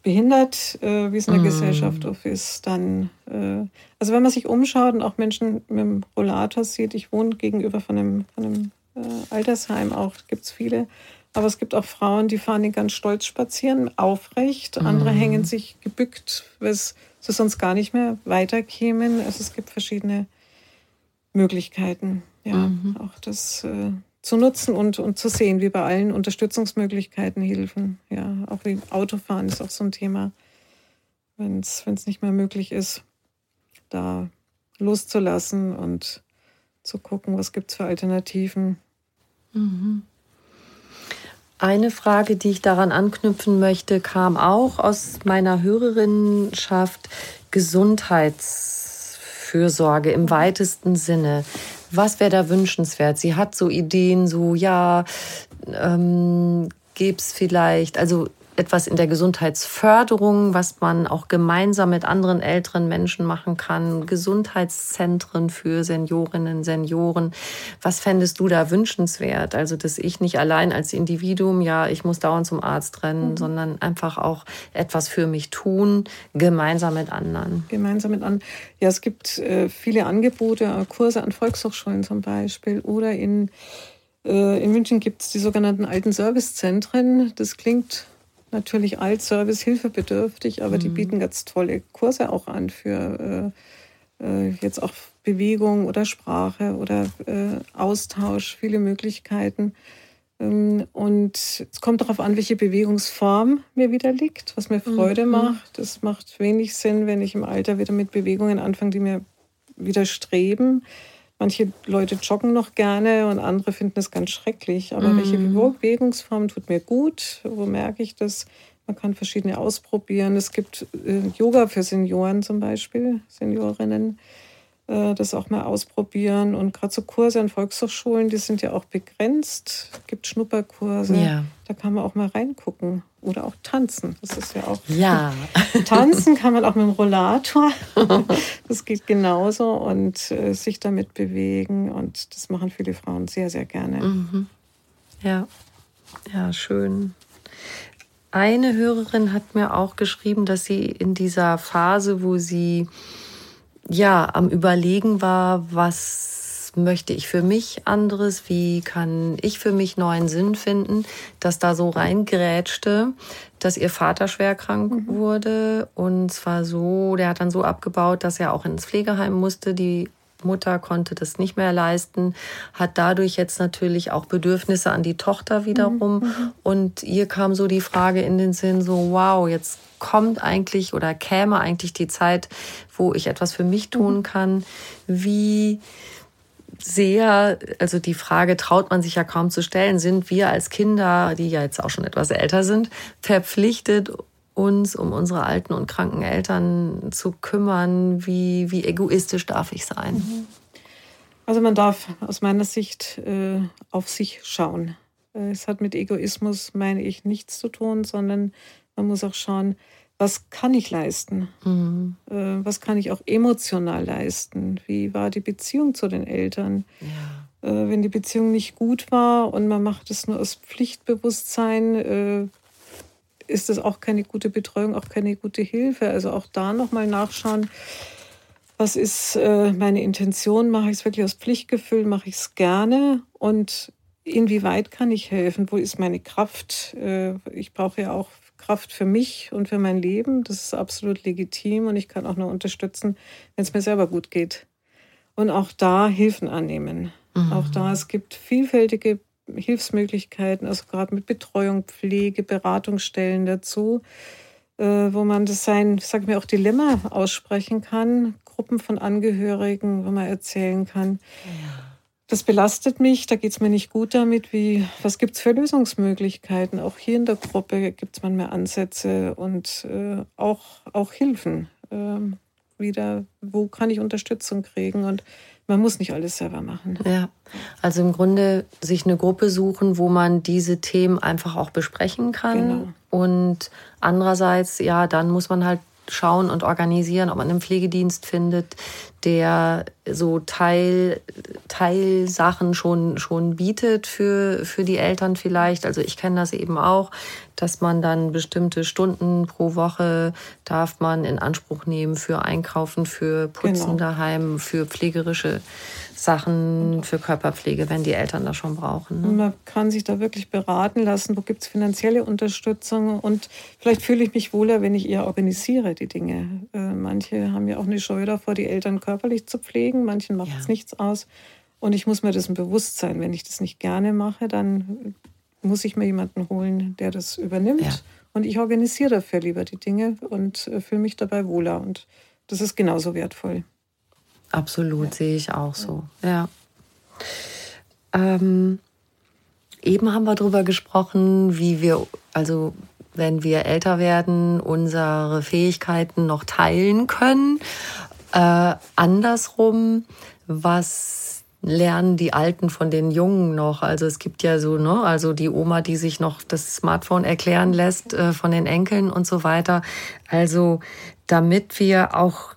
behindert, äh, wie es in der mm. Gesellschaft oft ist, dann, äh, also wenn man sich umschaut und auch Menschen mit dem Rollator sieht, ich wohne gegenüber von einem, von einem äh, Altersheim auch, gibt es viele, aber es gibt auch Frauen, die fahren den ganz stolz spazieren, aufrecht, andere mm. hängen sich gebückt, weil sie sonst gar nicht mehr weiterkämen. Also es gibt verschiedene Möglichkeiten, ja, mhm. auch das äh, zu nutzen und, und zu sehen, wie bei allen Unterstützungsmöglichkeiten Hilfen. Ja, auch wie Autofahren ist auch so ein Thema, wenn es nicht mehr möglich ist, da loszulassen und zu gucken, was gibt es für Alternativen. Mhm. Eine Frage, die ich daran anknüpfen möchte, kam auch aus meiner Hörerinnenschaft Gesundheitsfürsorge im weitesten Sinne was wäre da wünschenswert? Sie hat so Ideen, so ja, ähm, gäbe es vielleicht, also etwas in der Gesundheitsförderung, was man auch gemeinsam mit anderen älteren Menschen machen kann, Gesundheitszentren für Seniorinnen, Senioren. Was fändest du da wünschenswert? Also, dass ich nicht allein als Individuum, ja, ich muss dauernd zum Arzt rennen, mhm. sondern einfach auch etwas für mich tun, gemeinsam mit anderen. Gemeinsam mit anderen. Ja, es gibt äh, viele Angebote, äh, Kurse an Volkshochschulen zum Beispiel oder in äh, in München gibt es die sogenannten alten Servicezentren. Das klingt natürlich alt, Service, hilfebedürftig, aber mhm. die bieten ganz tolle Kurse auch an für äh, äh, jetzt auch Bewegung oder Sprache oder äh, Austausch, viele Möglichkeiten. Ähm, und es kommt darauf an, welche Bewegungsform mir wieder liegt, was mir Freude mhm. macht. Es macht wenig Sinn, wenn ich im Alter wieder mit Bewegungen anfange, die mir widerstreben. Manche Leute joggen noch gerne und andere finden es ganz schrecklich. Aber mm. welche Bewegungsform tut mir gut? Wo merke ich das? Man kann verschiedene ausprobieren. Es gibt äh, Yoga für Senioren zum Beispiel, Seniorinnen. Äh, das auch mal ausprobieren. Und gerade so Kurse an Volkshochschulen, die sind ja auch begrenzt. Es gibt Schnupperkurse. Ja. Da kann man auch mal reingucken. Oder auch tanzen. Das ist ja auch. Ja. tanzen kann man auch mit dem Rollator. Das geht genauso. Und äh, sich damit bewegen. Und das machen viele Frauen sehr, sehr gerne. Mhm. Ja. Ja, schön. Eine Hörerin hat mir auch geschrieben, dass sie in dieser Phase, wo sie ja am Überlegen war, was möchte ich für mich anderes, wie kann ich für mich neuen Sinn finden, dass da so reingrätschte, dass ihr Vater schwer krank mhm. wurde und zwar so, der hat dann so abgebaut, dass er auch ins Pflegeheim musste. Die Mutter konnte das nicht mehr leisten, hat dadurch jetzt natürlich auch Bedürfnisse an die Tochter wiederum. Mhm. mhm. Und ihr kam so die Frage in den Sinn, so, wow, jetzt kommt eigentlich oder käme eigentlich die Zeit, wo ich etwas für mich tun mhm. kann. Wie sehr, also die Frage traut man sich ja kaum zu stellen, sind wir als Kinder, die ja jetzt auch schon etwas älter sind, verpflichtet, uns um unsere alten und kranken Eltern zu kümmern? Wie, wie egoistisch darf ich sein? Mhm. Also man darf aus meiner Sicht äh, auf sich schauen. Äh, es hat mit Egoismus, meine ich, nichts zu tun, sondern man muss auch schauen, was kann ich leisten? Mhm. Äh, was kann ich auch emotional leisten? Wie war die Beziehung zu den Eltern? Ja. Äh, wenn die Beziehung nicht gut war und man macht es nur aus Pflichtbewusstsein, äh, ist das auch keine gute Betreuung, auch keine gute Hilfe. Also auch da nochmal nachschauen, was ist äh, meine Intention? Mache ich es wirklich aus Pflichtgefühl? Mache ich es gerne? Und inwieweit kann ich helfen? Wo ist meine Kraft? Äh, ich brauche ja auch Kraft für mich und für mein Leben. Das ist absolut legitim und ich kann auch nur unterstützen, wenn es mir selber gut geht. Und auch da Hilfen annehmen. Mhm. Auch da, es gibt vielfältige Hilfsmöglichkeiten, also gerade mit Betreuung, Pflege, Beratungsstellen dazu, äh, wo man das sein, sag mir auch Dilemma aussprechen kann, Gruppen von Angehörigen, wo man erzählen kann. Das belastet mich, da geht es mir nicht gut damit. Wie, was gibt es für Lösungsmöglichkeiten? Auch hier in der Gruppe gibt es manchmal Ansätze und äh, auch, auch Hilfen. Äh, wieder, wo kann ich Unterstützung kriegen? Und man muss nicht alles selber machen. Ja, also im Grunde sich eine Gruppe suchen, wo man diese Themen einfach auch besprechen kann. Genau. Und andererseits, ja, dann muss man halt schauen und organisieren, ob man einen Pflegedienst findet, der so Teil, Teilsachen schon, schon bietet für, für die Eltern vielleicht. Also ich kenne das eben auch, dass man dann bestimmte Stunden pro Woche darf man in Anspruch nehmen für Einkaufen, für Putzen genau. daheim, für pflegerische Sachen für Körperpflege, wenn die Eltern das schon brauchen. Ne? Man kann sich da wirklich beraten lassen, wo gibt es finanzielle Unterstützung und vielleicht fühle ich mich wohler, wenn ich eher organisiere die Dinge. Äh, manche haben ja auch eine Scheu davor, die Eltern körperlich zu pflegen, manchen macht es ja. nichts aus. Und ich muss mir dessen bewusst sein, wenn ich das nicht gerne mache, dann muss ich mir jemanden holen, der das übernimmt. Ja. Und ich organisiere dafür lieber die Dinge und äh, fühle mich dabei wohler. Und das ist genauso wertvoll. Absolut, ja. sehe ich auch so. Ja. Ähm, eben haben wir darüber gesprochen, wie wir, also wenn wir älter werden, unsere Fähigkeiten noch teilen können. Äh, andersrum, was lernen die Alten von den Jungen noch? Also es gibt ja so, ne, also die Oma, die sich noch das Smartphone erklären lässt äh, von den Enkeln und so weiter. Also damit wir auch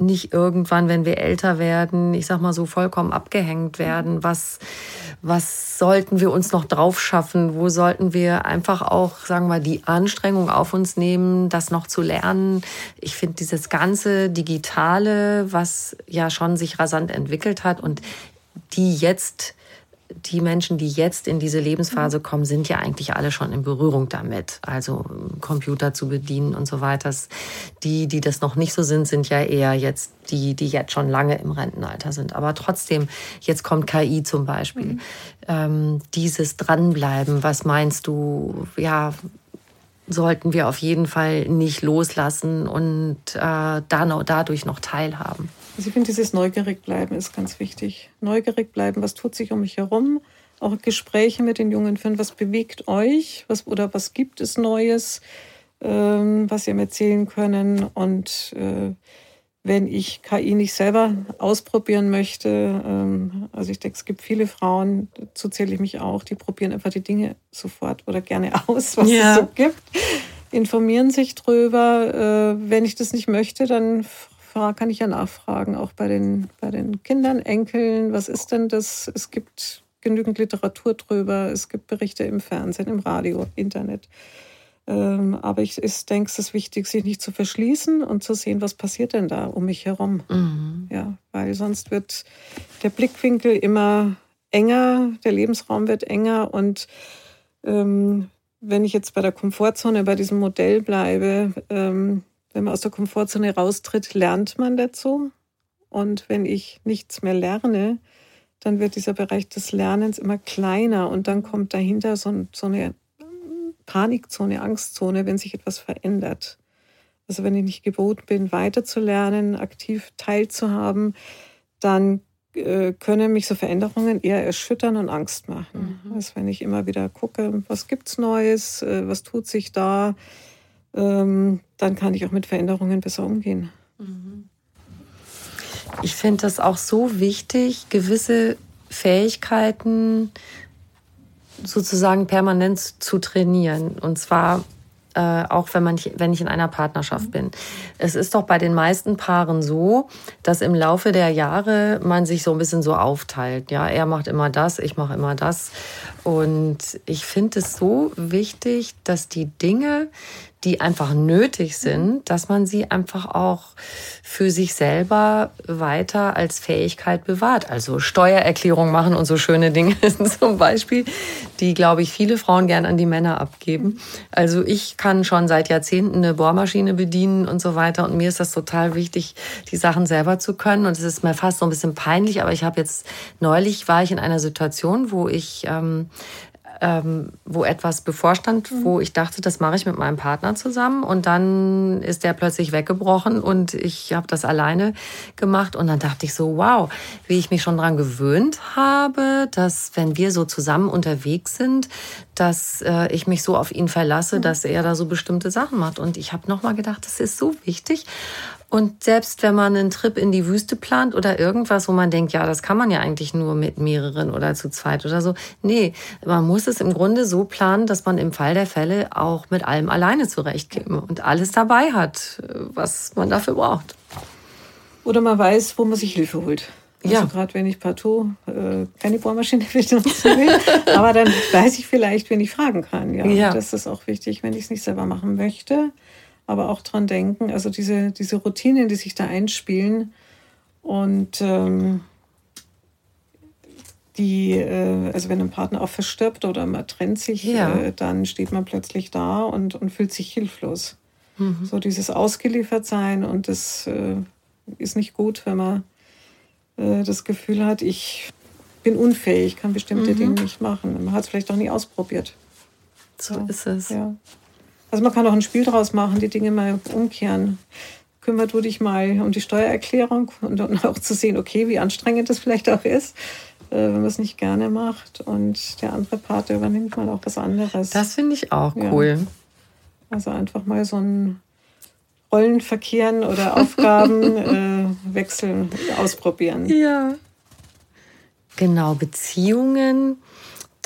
nicht irgendwann, wenn wir älter werden, ich sag mal so vollkommen abgehängt werden. Was, was sollten wir uns noch drauf schaffen? Wo sollten wir einfach auch, sagen wir, die Anstrengung auf uns nehmen, das noch zu lernen? Ich finde dieses ganze Digitale, was ja schon sich rasant entwickelt hat und die jetzt die Menschen, die jetzt in diese Lebensphase kommen, sind ja eigentlich alle schon in Berührung damit. Also Computer zu bedienen und so weiter. Die, die das noch nicht so sind, sind ja eher jetzt die, die jetzt schon lange im Rentenalter sind. Aber trotzdem, jetzt kommt KI zum Beispiel. Mhm. Ähm, dieses Dranbleiben, was meinst du, ja, sollten wir auf jeden Fall nicht loslassen und äh, dann dadurch noch teilhaben. Also ich finde, dieses neugierig bleiben ist ganz wichtig. Neugierig bleiben, was tut sich um mich herum? Auch Gespräche mit den Jungen führen, was bewegt euch? Was, oder was gibt es Neues, ähm, was ihr mir erzählen können? Und äh, wenn ich KI nicht selber ausprobieren möchte, ähm, also ich denke, es gibt viele Frauen, dazu zähle ich mich auch, die probieren einfach die Dinge sofort oder gerne aus, was ja. es so gibt, informieren sich drüber. Äh, wenn ich das nicht möchte, dann kann ich ja nachfragen, auch bei den, bei den Kindern, Enkeln, was ist denn das? Es gibt genügend Literatur drüber, es gibt Berichte im Fernsehen, im Radio, Internet. Ähm, aber ich, ich denke, es ist wichtig, sich nicht zu verschließen und zu sehen, was passiert denn da um mich herum. Mhm. Ja, weil sonst wird der Blickwinkel immer enger, der Lebensraum wird enger und ähm, wenn ich jetzt bei der Komfortzone, bei diesem Modell bleibe, ähm, wenn man aus der Komfortzone raustritt, lernt man dazu. Und wenn ich nichts mehr lerne, dann wird dieser Bereich des Lernens immer kleiner und dann kommt dahinter so, so eine Panikzone, Angstzone, wenn sich etwas verändert. Also wenn ich nicht geboten bin, weiterzulernen, aktiv teilzuhaben, dann äh, können mich so Veränderungen eher erschüttern und Angst machen. Mhm. Also wenn ich immer wieder gucke, was gibt's Neues, äh, was tut sich da, ähm, dann kann ich auch mit Veränderungen besser umgehen. Mhm. Ich finde das auch so wichtig, gewisse Fähigkeiten sozusagen permanent zu trainieren. Und zwar äh, auch wenn, man, wenn ich in einer Partnerschaft bin. Es ist doch bei den meisten Paaren so, dass im Laufe der Jahre man sich so ein bisschen so aufteilt. Ja, er macht immer das, ich mache immer das. Und ich finde es so wichtig, dass die Dinge, die einfach nötig sind, dass man sie einfach auch für sich selber weiter als Fähigkeit bewahrt. Also Steuererklärung machen und so schöne Dinge zum Beispiel, die, glaube ich, viele Frauen gern an die Männer abgeben. Also ich kann schon seit Jahrzehnten eine Bohrmaschine bedienen und so weiter. Und mir ist das total wichtig, die Sachen selber zu können. Und es ist mir fast so ein bisschen peinlich, aber ich habe jetzt neulich war ich in einer Situation, wo ich ähm, ähm, wo etwas bevorstand, mhm. wo ich dachte, das mache ich mit meinem Partner zusammen. Und dann ist der plötzlich weggebrochen und ich habe das alleine gemacht. Und dann dachte ich so, wow, wie ich mich schon dran gewöhnt habe, dass wenn wir so zusammen unterwegs sind, dass äh, ich mich so auf ihn verlasse, mhm. dass er da so bestimmte Sachen macht. Und ich habe nochmal gedacht, das ist so wichtig. Und selbst wenn man einen Trip in die Wüste plant oder irgendwas, wo man denkt, ja, das kann man ja eigentlich nur mit mehreren oder zu zweit oder so. Nee, man muss es im Grunde so planen, dass man im Fall der Fälle auch mit allem alleine zurechtkäme und alles dabei hat, was man dafür braucht. Oder man weiß, wo man sich Hilfe holt. Also ja. gerade wenn ich partout äh, keine Bohrmaschine benutzen will, aber dann weiß ich vielleicht, wen ich fragen kann. Ja, ja. das ist auch wichtig, wenn ich es nicht selber machen möchte aber auch dran denken, also diese, diese Routinen, die sich da einspielen und ähm, die, äh, also wenn ein Partner auch verstirbt oder man trennt sich, ja. äh, dann steht man plötzlich da und, und fühlt sich hilflos. Mhm. So dieses Ausgeliefertsein und das äh, ist nicht gut, wenn man äh, das Gefühl hat, ich bin unfähig, kann bestimmte mhm. Dinge nicht machen. Man hat es vielleicht auch nie ausprobiert. So, so ist es. Ja. Also man kann auch ein Spiel daraus machen, die Dinge mal umkehren. Kümmert du dich mal um die Steuererklärung und dann auch zu sehen, okay, wie anstrengend das vielleicht auch ist, äh, wenn man es nicht gerne macht. Und der andere Part übernimmt mal auch was anderes. Das finde ich auch cool. Ja. Also einfach mal so ein Rollenverkehren oder Aufgaben äh, wechseln, ausprobieren. Ja. Genau, Beziehungen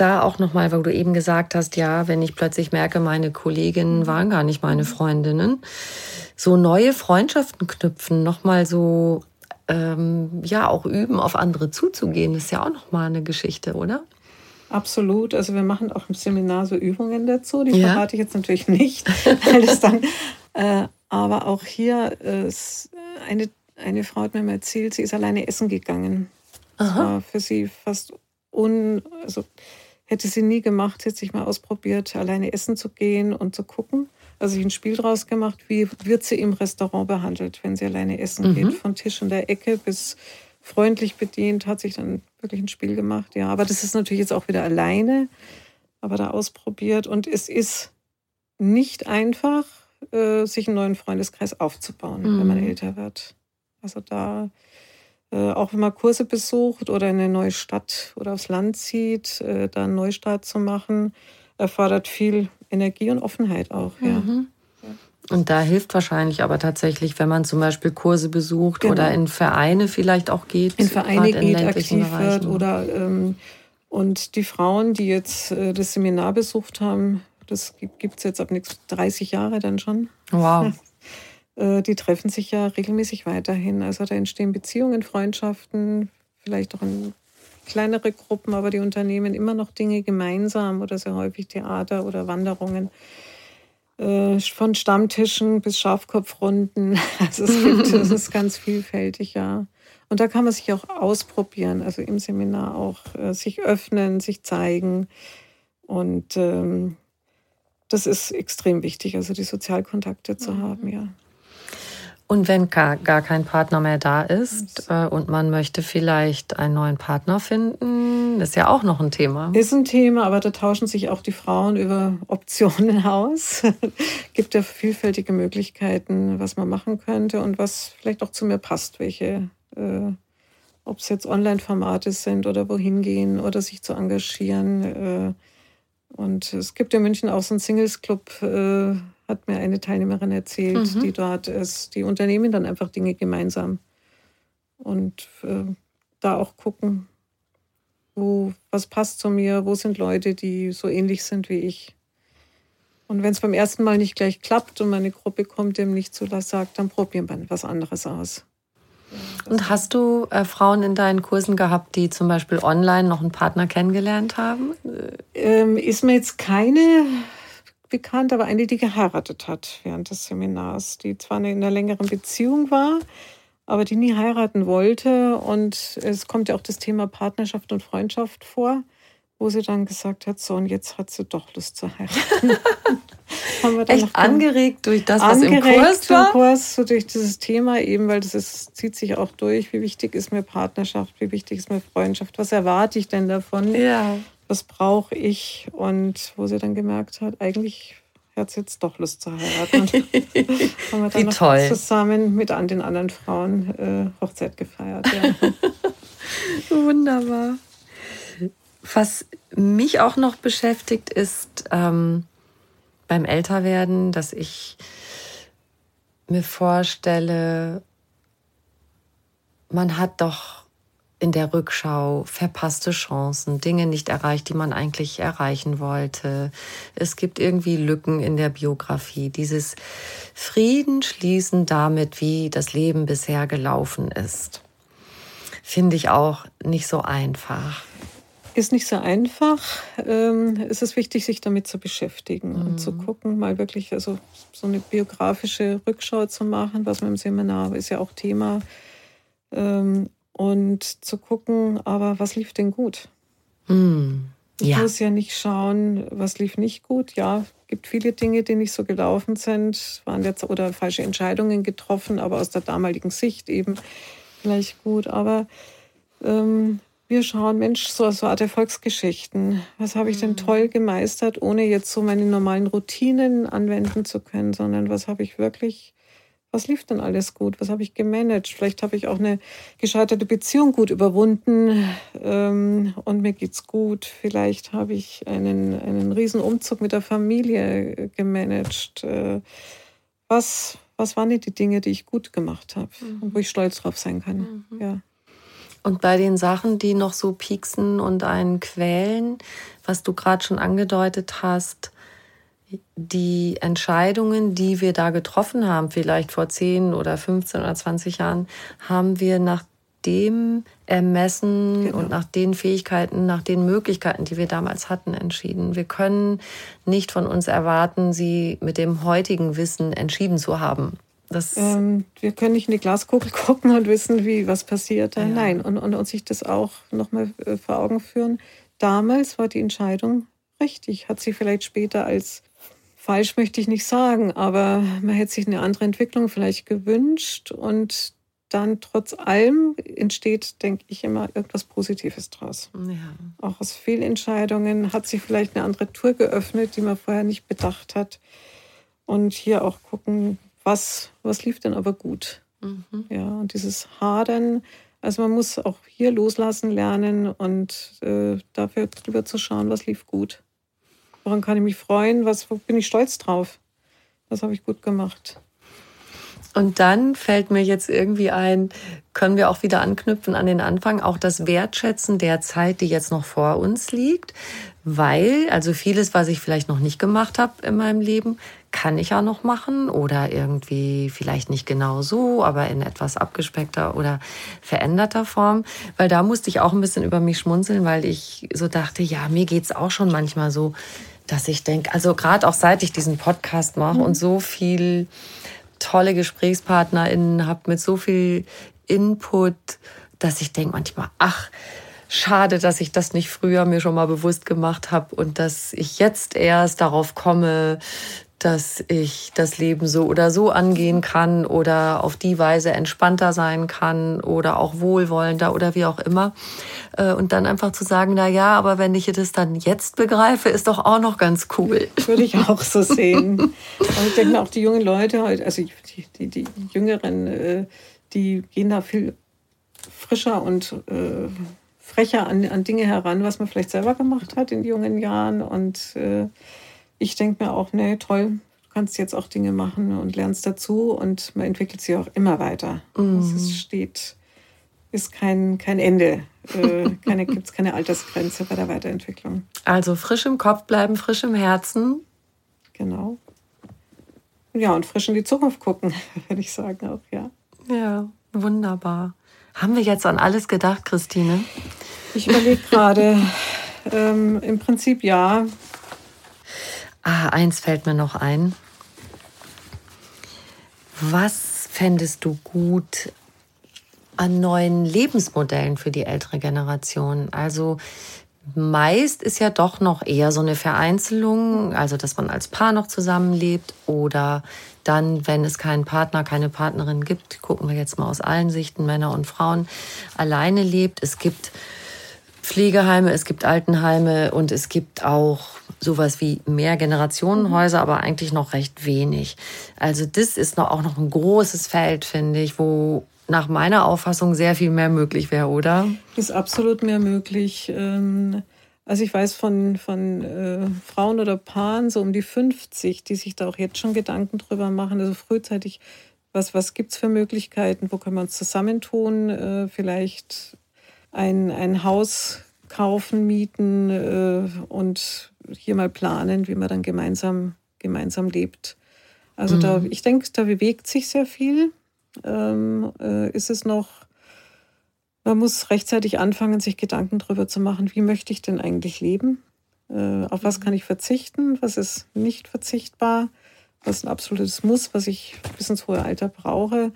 da auch nochmal, weil du eben gesagt hast, ja, wenn ich plötzlich merke, meine Kolleginnen waren gar nicht meine Freundinnen, so neue Freundschaften knüpfen, nochmal so, ähm, ja, auch üben, auf andere zuzugehen, ist ja auch nochmal eine Geschichte, oder? Absolut. Also wir machen auch im Seminar so Übungen dazu. Die ja. verrate ich jetzt natürlich nicht, weil es dann. Äh, aber auch hier ist eine eine Frau hat mir mal erzählt, sie ist alleine essen gegangen. Aha. Das war für sie fast un, also Hätte sie nie gemacht, hätte sich mal ausprobiert, alleine essen zu gehen und zu gucken. Also ich ein Spiel draus gemacht, wie wird sie im Restaurant behandelt, wenn sie alleine essen mhm. geht. Von Tisch in der Ecke bis freundlich bedient, hat sich dann wirklich ein Spiel gemacht. Ja, aber das ist natürlich jetzt auch wieder alleine, aber da ausprobiert. Und es ist nicht einfach, äh, sich einen neuen Freundeskreis aufzubauen, mhm. wenn man mhm. älter wird. Also da auch wenn man Kurse besucht oder in eine neue Stadt oder aufs Land zieht, äh, da einen Neustart zu machen, erfordert viel Energie und Offenheit auch. Ja. Mhm. Und da hilft wahrscheinlich aber tatsächlich, wenn man zum Beispiel Kurse besucht genau. oder in Vereine vielleicht auch geht. In Vereine in geht, aktiv Bereichen. wird oder ähm, und die Frauen, die jetzt äh, das Seminar besucht haben, das gibt es jetzt ab nächsten 30 Jahre dann schon. Wow. Äh, die treffen sich ja regelmäßig weiterhin. Also da entstehen Beziehungen, Freundschaften, vielleicht auch in kleinere Gruppen, aber die unternehmen immer noch Dinge gemeinsam oder sehr häufig Theater oder Wanderungen. Äh, von Stammtischen bis Schafkopfrunden. Also es, gibt, es ist ganz vielfältig, ja. Und da kann man sich auch ausprobieren, also im Seminar auch äh, sich öffnen, sich zeigen. Und ähm, das ist extrem wichtig, also die Sozialkontakte zu mhm. haben, ja. Und wenn gar, gar kein Partner mehr da ist äh, und man möchte vielleicht einen neuen Partner finden, ist ja auch noch ein Thema. Ist ein Thema, aber da tauschen sich auch die Frauen über Optionen aus. Gibt ja vielfältige Möglichkeiten, was man machen könnte und was vielleicht auch zu mir passt, welche, äh, ob es jetzt Online-Formate sind oder wohin gehen oder sich zu engagieren. Äh, und es gibt in München auch so einen Singles-Club, äh, hat mir eine Teilnehmerin erzählt, mhm. die dort ist. Die unternehmen dann einfach Dinge gemeinsam. Und äh, da auch gucken, wo, was passt zu mir, wo sind Leute, die so ähnlich sind wie ich. Und wenn es beim ersten Mal nicht gleich klappt und meine Gruppe kommt dem nicht zu, das sagt, dann probieren wir was anderes aus. Und hast du äh, Frauen in deinen Kursen gehabt, die zum Beispiel online noch einen Partner kennengelernt haben? Ähm, ist mir jetzt keine bekannt, aber eine, die geheiratet hat während des Seminars, die zwar in einer längeren Beziehung war, aber die nie heiraten wollte. Und es kommt ja auch das Thema Partnerschaft und Freundschaft vor, wo sie dann gesagt hat, so und jetzt hat sie doch Lust zu heiraten. Haben wir dann Echt angeregt durch das, was im Kurs war? Im Kurs, so durch dieses Thema eben, weil das ist, zieht sich auch durch. Wie wichtig ist mir Partnerschaft? Wie wichtig ist mir Freundschaft? Was erwarte ich denn davon? Ja was brauche ich? Und wo sie dann gemerkt hat, eigentlich hat sie jetzt doch Lust zu heiraten. haben wir dann Wie noch toll. zusammen mit an den anderen Frauen äh, Hochzeit gefeiert. Ja. Wunderbar. Was mich auch noch beschäftigt, ist ähm, beim Älterwerden, dass ich mir vorstelle, man hat doch in der Rückschau verpasste Chancen, Dinge nicht erreicht, die man eigentlich erreichen wollte. Es gibt irgendwie Lücken in der Biografie. Dieses Frieden schließen damit, wie das Leben bisher gelaufen ist, finde ich auch nicht so einfach. Ist nicht so einfach. Ähm, es ist wichtig, sich damit zu beschäftigen mhm. und zu mhm. gucken, mal wirklich also so eine biografische Rückschau zu machen, was man im Seminar ist ja auch Thema ähm, und zu gucken, aber was lief denn gut? Mm, ja. Ich muss ja nicht schauen, was lief nicht gut. Ja, gibt viele Dinge, die nicht so gelaufen sind, waren jetzt oder falsche Entscheidungen getroffen, aber aus der damaligen Sicht eben vielleicht gut. Aber ähm, wir schauen, Mensch, so, so Art Erfolgsgeschichten. Was habe ich denn hm. toll gemeistert, ohne jetzt so meine normalen Routinen anwenden zu können, sondern was habe ich wirklich was lief denn alles gut? Was habe ich gemanagt? Vielleicht habe ich auch eine gescheiterte Beziehung gut überwunden ähm, und mir geht's gut. Vielleicht habe ich einen, einen riesen Umzug mit der Familie gemanagt. Äh, was, was waren die Dinge, die ich gut gemacht habe mhm. und wo ich stolz drauf sein kann? Mhm. Ja. Und bei den Sachen, die noch so pieksen und einen quälen, was du gerade schon angedeutet hast, die Entscheidungen, die wir da getroffen haben, vielleicht vor 10 oder 15 oder 20 Jahren, haben wir nach dem Ermessen genau. und nach den Fähigkeiten, nach den Möglichkeiten, die wir damals hatten, entschieden. Wir können nicht von uns erwarten, sie mit dem heutigen Wissen entschieden zu haben. Ähm, wir können nicht in die Glaskugel gucken und wissen, wie was passiert. Ja. Nein, und, und, und sich das auch nochmal äh, vor Augen führen. Damals war die Entscheidung richtig, hat sie vielleicht später als falsch möchte ich nicht sagen, aber man hätte sich eine andere Entwicklung vielleicht gewünscht und dann trotz allem entsteht, denke ich, immer irgendwas Positives draus. Ja. Auch aus Fehlentscheidungen hat sich vielleicht eine andere Tour geöffnet, die man vorher nicht bedacht hat. Und hier auch gucken, was, was lief denn aber gut. Mhm. Ja, und dieses Hadern, also man muss auch hier loslassen lernen und äh, dafür drüber zu schauen, was lief gut. Woran kann ich mich freuen? Was bin ich stolz drauf? Was habe ich gut gemacht? Und dann fällt mir jetzt irgendwie ein, können wir auch wieder anknüpfen an den Anfang, auch das Wertschätzen der Zeit, die jetzt noch vor uns liegt, weil also vieles, was ich vielleicht noch nicht gemacht habe in meinem Leben, kann ich ja noch machen oder irgendwie vielleicht nicht genau so, aber in etwas abgespeckter oder veränderter Form, weil da musste ich auch ein bisschen über mich schmunzeln, weil ich so dachte, ja, mir geht's auch schon manchmal so, dass ich denke, also gerade auch seit ich diesen Podcast mache mhm. und so viel tolle GesprächspartnerInnen habe mit so viel Input, dass ich denke manchmal, ach, schade, dass ich das nicht früher mir schon mal bewusst gemacht habe und dass ich jetzt erst darauf komme, dass ich das Leben so oder so angehen kann oder auf die Weise entspannter sein kann oder auch wohlwollender oder wie auch immer. Äh, und dann einfach zu sagen, na ja, aber wenn ich das dann jetzt begreife, ist doch auch noch ganz cool. Würde ich auch so sehen. Und ich denke auch die jungen Leute heute, also die, die, die Jüngeren, äh, die gehen da viel frischer und äh, frecher an, an Dinge heran, was man vielleicht selber gemacht hat in jungen Jahren. Und äh, ich denke mir auch, nee, toll, du kannst jetzt auch Dinge machen und lernst dazu und man entwickelt sich auch immer weiter. Mhm. Es steht, ist kein, kein Ende. Äh, keine, Gibt es keine Altersgrenze bei der Weiterentwicklung. Also frisch im Kopf bleiben, frisch im Herzen. Genau. Ja, und frisch in die Zukunft gucken, würde ich sagen auch, ja. Ja, wunderbar. Haben wir jetzt an alles gedacht, Christine? Ich überlege gerade. ähm, Im Prinzip ja. Ah, eins fällt mir noch ein. Was fändest du gut an neuen Lebensmodellen für die ältere Generation? Also meist ist ja doch noch eher so eine Vereinzelung, also dass man als Paar noch zusammenlebt oder dann, wenn es keinen Partner, keine Partnerin gibt, gucken wir jetzt mal aus allen Sichten, Männer und Frauen, alleine lebt. Es gibt Pflegeheime, es gibt Altenheime und es gibt auch sowas wie Mehrgenerationenhäuser, aber eigentlich noch recht wenig. Also das ist noch, auch noch ein großes Feld, finde ich, wo nach meiner Auffassung sehr viel mehr möglich wäre, oder? Ist absolut mehr möglich. Ähm, also ich weiß von, von äh, Frauen oder Paaren so um die 50, die sich da auch jetzt schon Gedanken drüber machen, also frühzeitig, was, was gibt es für Möglichkeiten, wo können wir uns zusammentun, äh, vielleicht ein, ein Haus kaufen, mieten äh, und hier mal planen, wie man dann gemeinsam, gemeinsam lebt. Also mhm. da, ich denke, da bewegt sich sehr viel. Ähm, äh, ist es noch, man muss rechtzeitig anfangen, sich Gedanken darüber zu machen, wie möchte ich denn eigentlich leben? Äh, auf was mhm. kann ich verzichten? Was ist nicht verzichtbar? Was ist ein absolutes Muss, was ich bis ins hohe Alter brauche?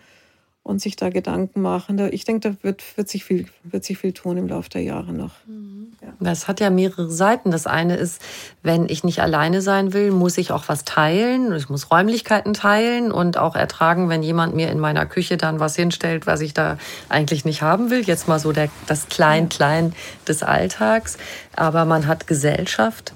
Und sich da Gedanken machen. Ich denke, da wird, wird, sich viel, wird sich viel tun im Laufe der Jahre noch. Mhm. Ja. Das hat ja mehrere Seiten. Das eine ist, wenn ich nicht alleine sein will, muss ich auch was teilen. Ich muss Räumlichkeiten teilen und auch ertragen, wenn jemand mir in meiner Küche dann was hinstellt, was ich da eigentlich nicht haben will. Jetzt mal so der, das Klein-Klein des Alltags. Aber man hat Gesellschaft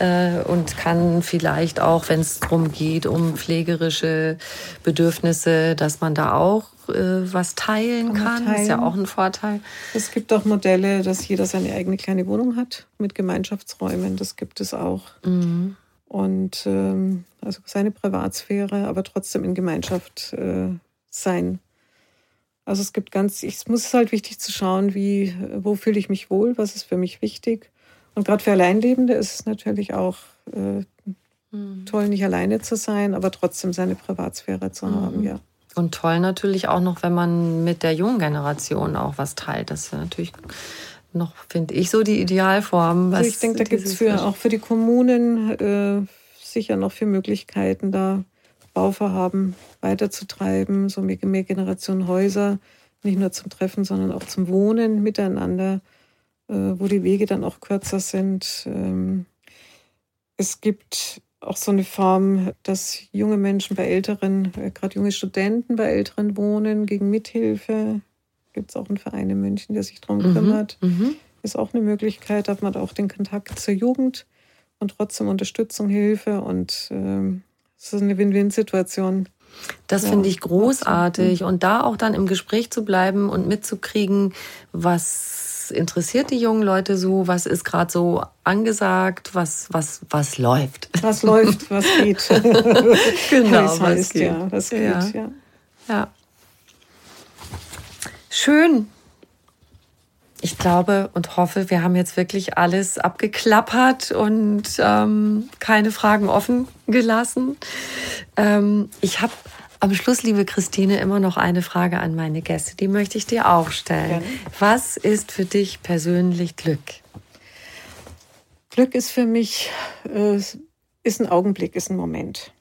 äh, und kann vielleicht auch, wenn es darum geht, um pflegerische Bedürfnisse, dass man da auch äh, was teilen kann. Teilen. ist ja auch ein Vorteil. Es gibt auch Modelle, dass jeder seine eigene kleine Wohnung hat mit Gemeinschaftsräumen. Das gibt es auch. Mhm. Und ähm, also seine Privatsphäre, aber trotzdem in Gemeinschaft äh, sein. Also es gibt ganz, es muss halt wichtig zu schauen, wie, wo fühle ich mich wohl, was ist für mich wichtig. Und gerade für Alleinlebende ist es natürlich auch äh, mhm. toll, nicht alleine zu sein, aber trotzdem seine Privatsphäre zu mhm. haben, ja. Und toll natürlich auch noch, wenn man mit der jungen Generation auch was teilt. Das ist natürlich noch, finde ich, so die Idealform. Also ich denke, da gibt es für, auch für die Kommunen äh, sicher noch viele Möglichkeiten, da Bauvorhaben weiterzutreiben, so mehr, mehr Generationen Häuser, nicht nur zum Treffen, sondern auch zum Wohnen miteinander, äh, wo die Wege dann auch kürzer sind. Ähm, es gibt auch so eine Form, dass junge Menschen bei Älteren, äh, gerade junge Studenten bei Älteren wohnen, gegen Mithilfe. Gibt es auch einen Verein in München, der sich darum mhm. kümmert. Mhm. Ist auch eine Möglichkeit, hat man auch den Kontakt zur Jugend und trotzdem Unterstützung, Hilfe und ähm, es ist eine Win-Win-Situation. Das ja, finde ich großartig. Und da auch dann im Gespräch zu bleiben und mitzukriegen, was interessiert die jungen Leute so? Was ist gerade so angesagt? Was, was, was läuft? Was läuft, was geht. genau, was heißt, geht. Ja, was geht, ja. ja. ja. Schön. Ich glaube und hoffe, wir haben jetzt wirklich alles abgeklappert und ähm, keine Fragen offen gelassen. Ähm, ich habe am Schluss, liebe Christine, immer noch eine Frage an meine Gäste. Die möchte ich dir auch stellen. Ja. Was ist für dich persönlich Glück? Glück ist für mich äh, ist ein Augenblick, ist ein Moment,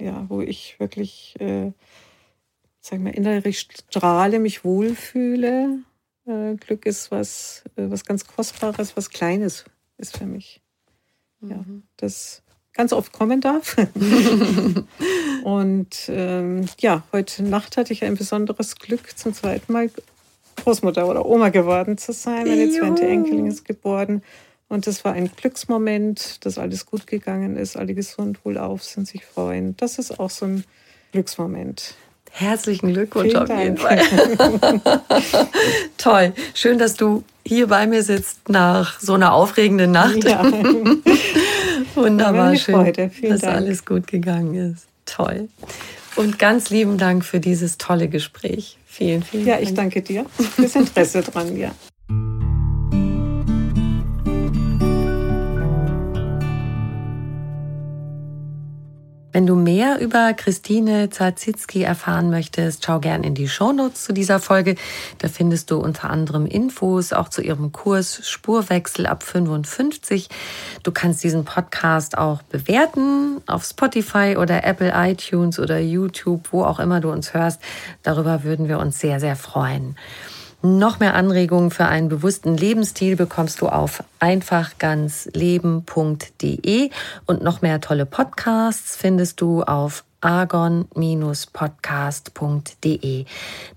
ja, wo ich wirklich, äh, sag mal, innerlich strahle, mich wohlfühle. Äh, Glück ist was, äh, was ganz Kostbares, was Kleines ist für mich. Mhm. Ja, das ganz oft kommen darf. und ähm, ja, heute Nacht hatte ich ein besonderes Glück, zum zweiten Mal Großmutter oder Oma geworden zu sein. Meine zweite Enkelin ist geboren. Und das war ein Glücksmoment, dass alles gut gegangen ist, alle gesund, wohlauf sind, sich freuen. Das ist auch so ein Glücksmoment. Herzlichen Glückwunsch Vielen auf jeden Fall. Toll. Schön, dass du hier bei mir sitzt nach so einer aufregenden Nacht. Ja. Wunderbar schön, dass Dank. alles gut gegangen ist. Toll. Und ganz lieben Dank für dieses tolle Gespräch. Vielen, vielen Dank. Ja, ich danke dir fürs Interesse dran, ja. Wenn du mehr über Christine Zarzitzki erfahren möchtest, schau gern in die Shownotes zu dieser Folge. Da findest du unter anderem Infos auch zu ihrem Kurs Spurwechsel ab 55. Du kannst diesen Podcast auch bewerten auf Spotify oder Apple iTunes oder YouTube, wo auch immer du uns hörst. Darüber würden wir uns sehr, sehr freuen. Noch mehr Anregungen für einen bewussten Lebensstil bekommst du auf einfachganzleben.de und noch mehr tolle Podcasts findest du auf argon-podcast.de.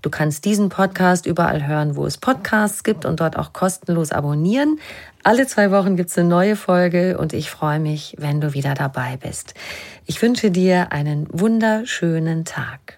Du kannst diesen Podcast überall hören, wo es Podcasts gibt und dort auch kostenlos abonnieren. Alle zwei Wochen gibt es eine neue Folge und ich freue mich, wenn du wieder dabei bist. Ich wünsche dir einen wunderschönen Tag.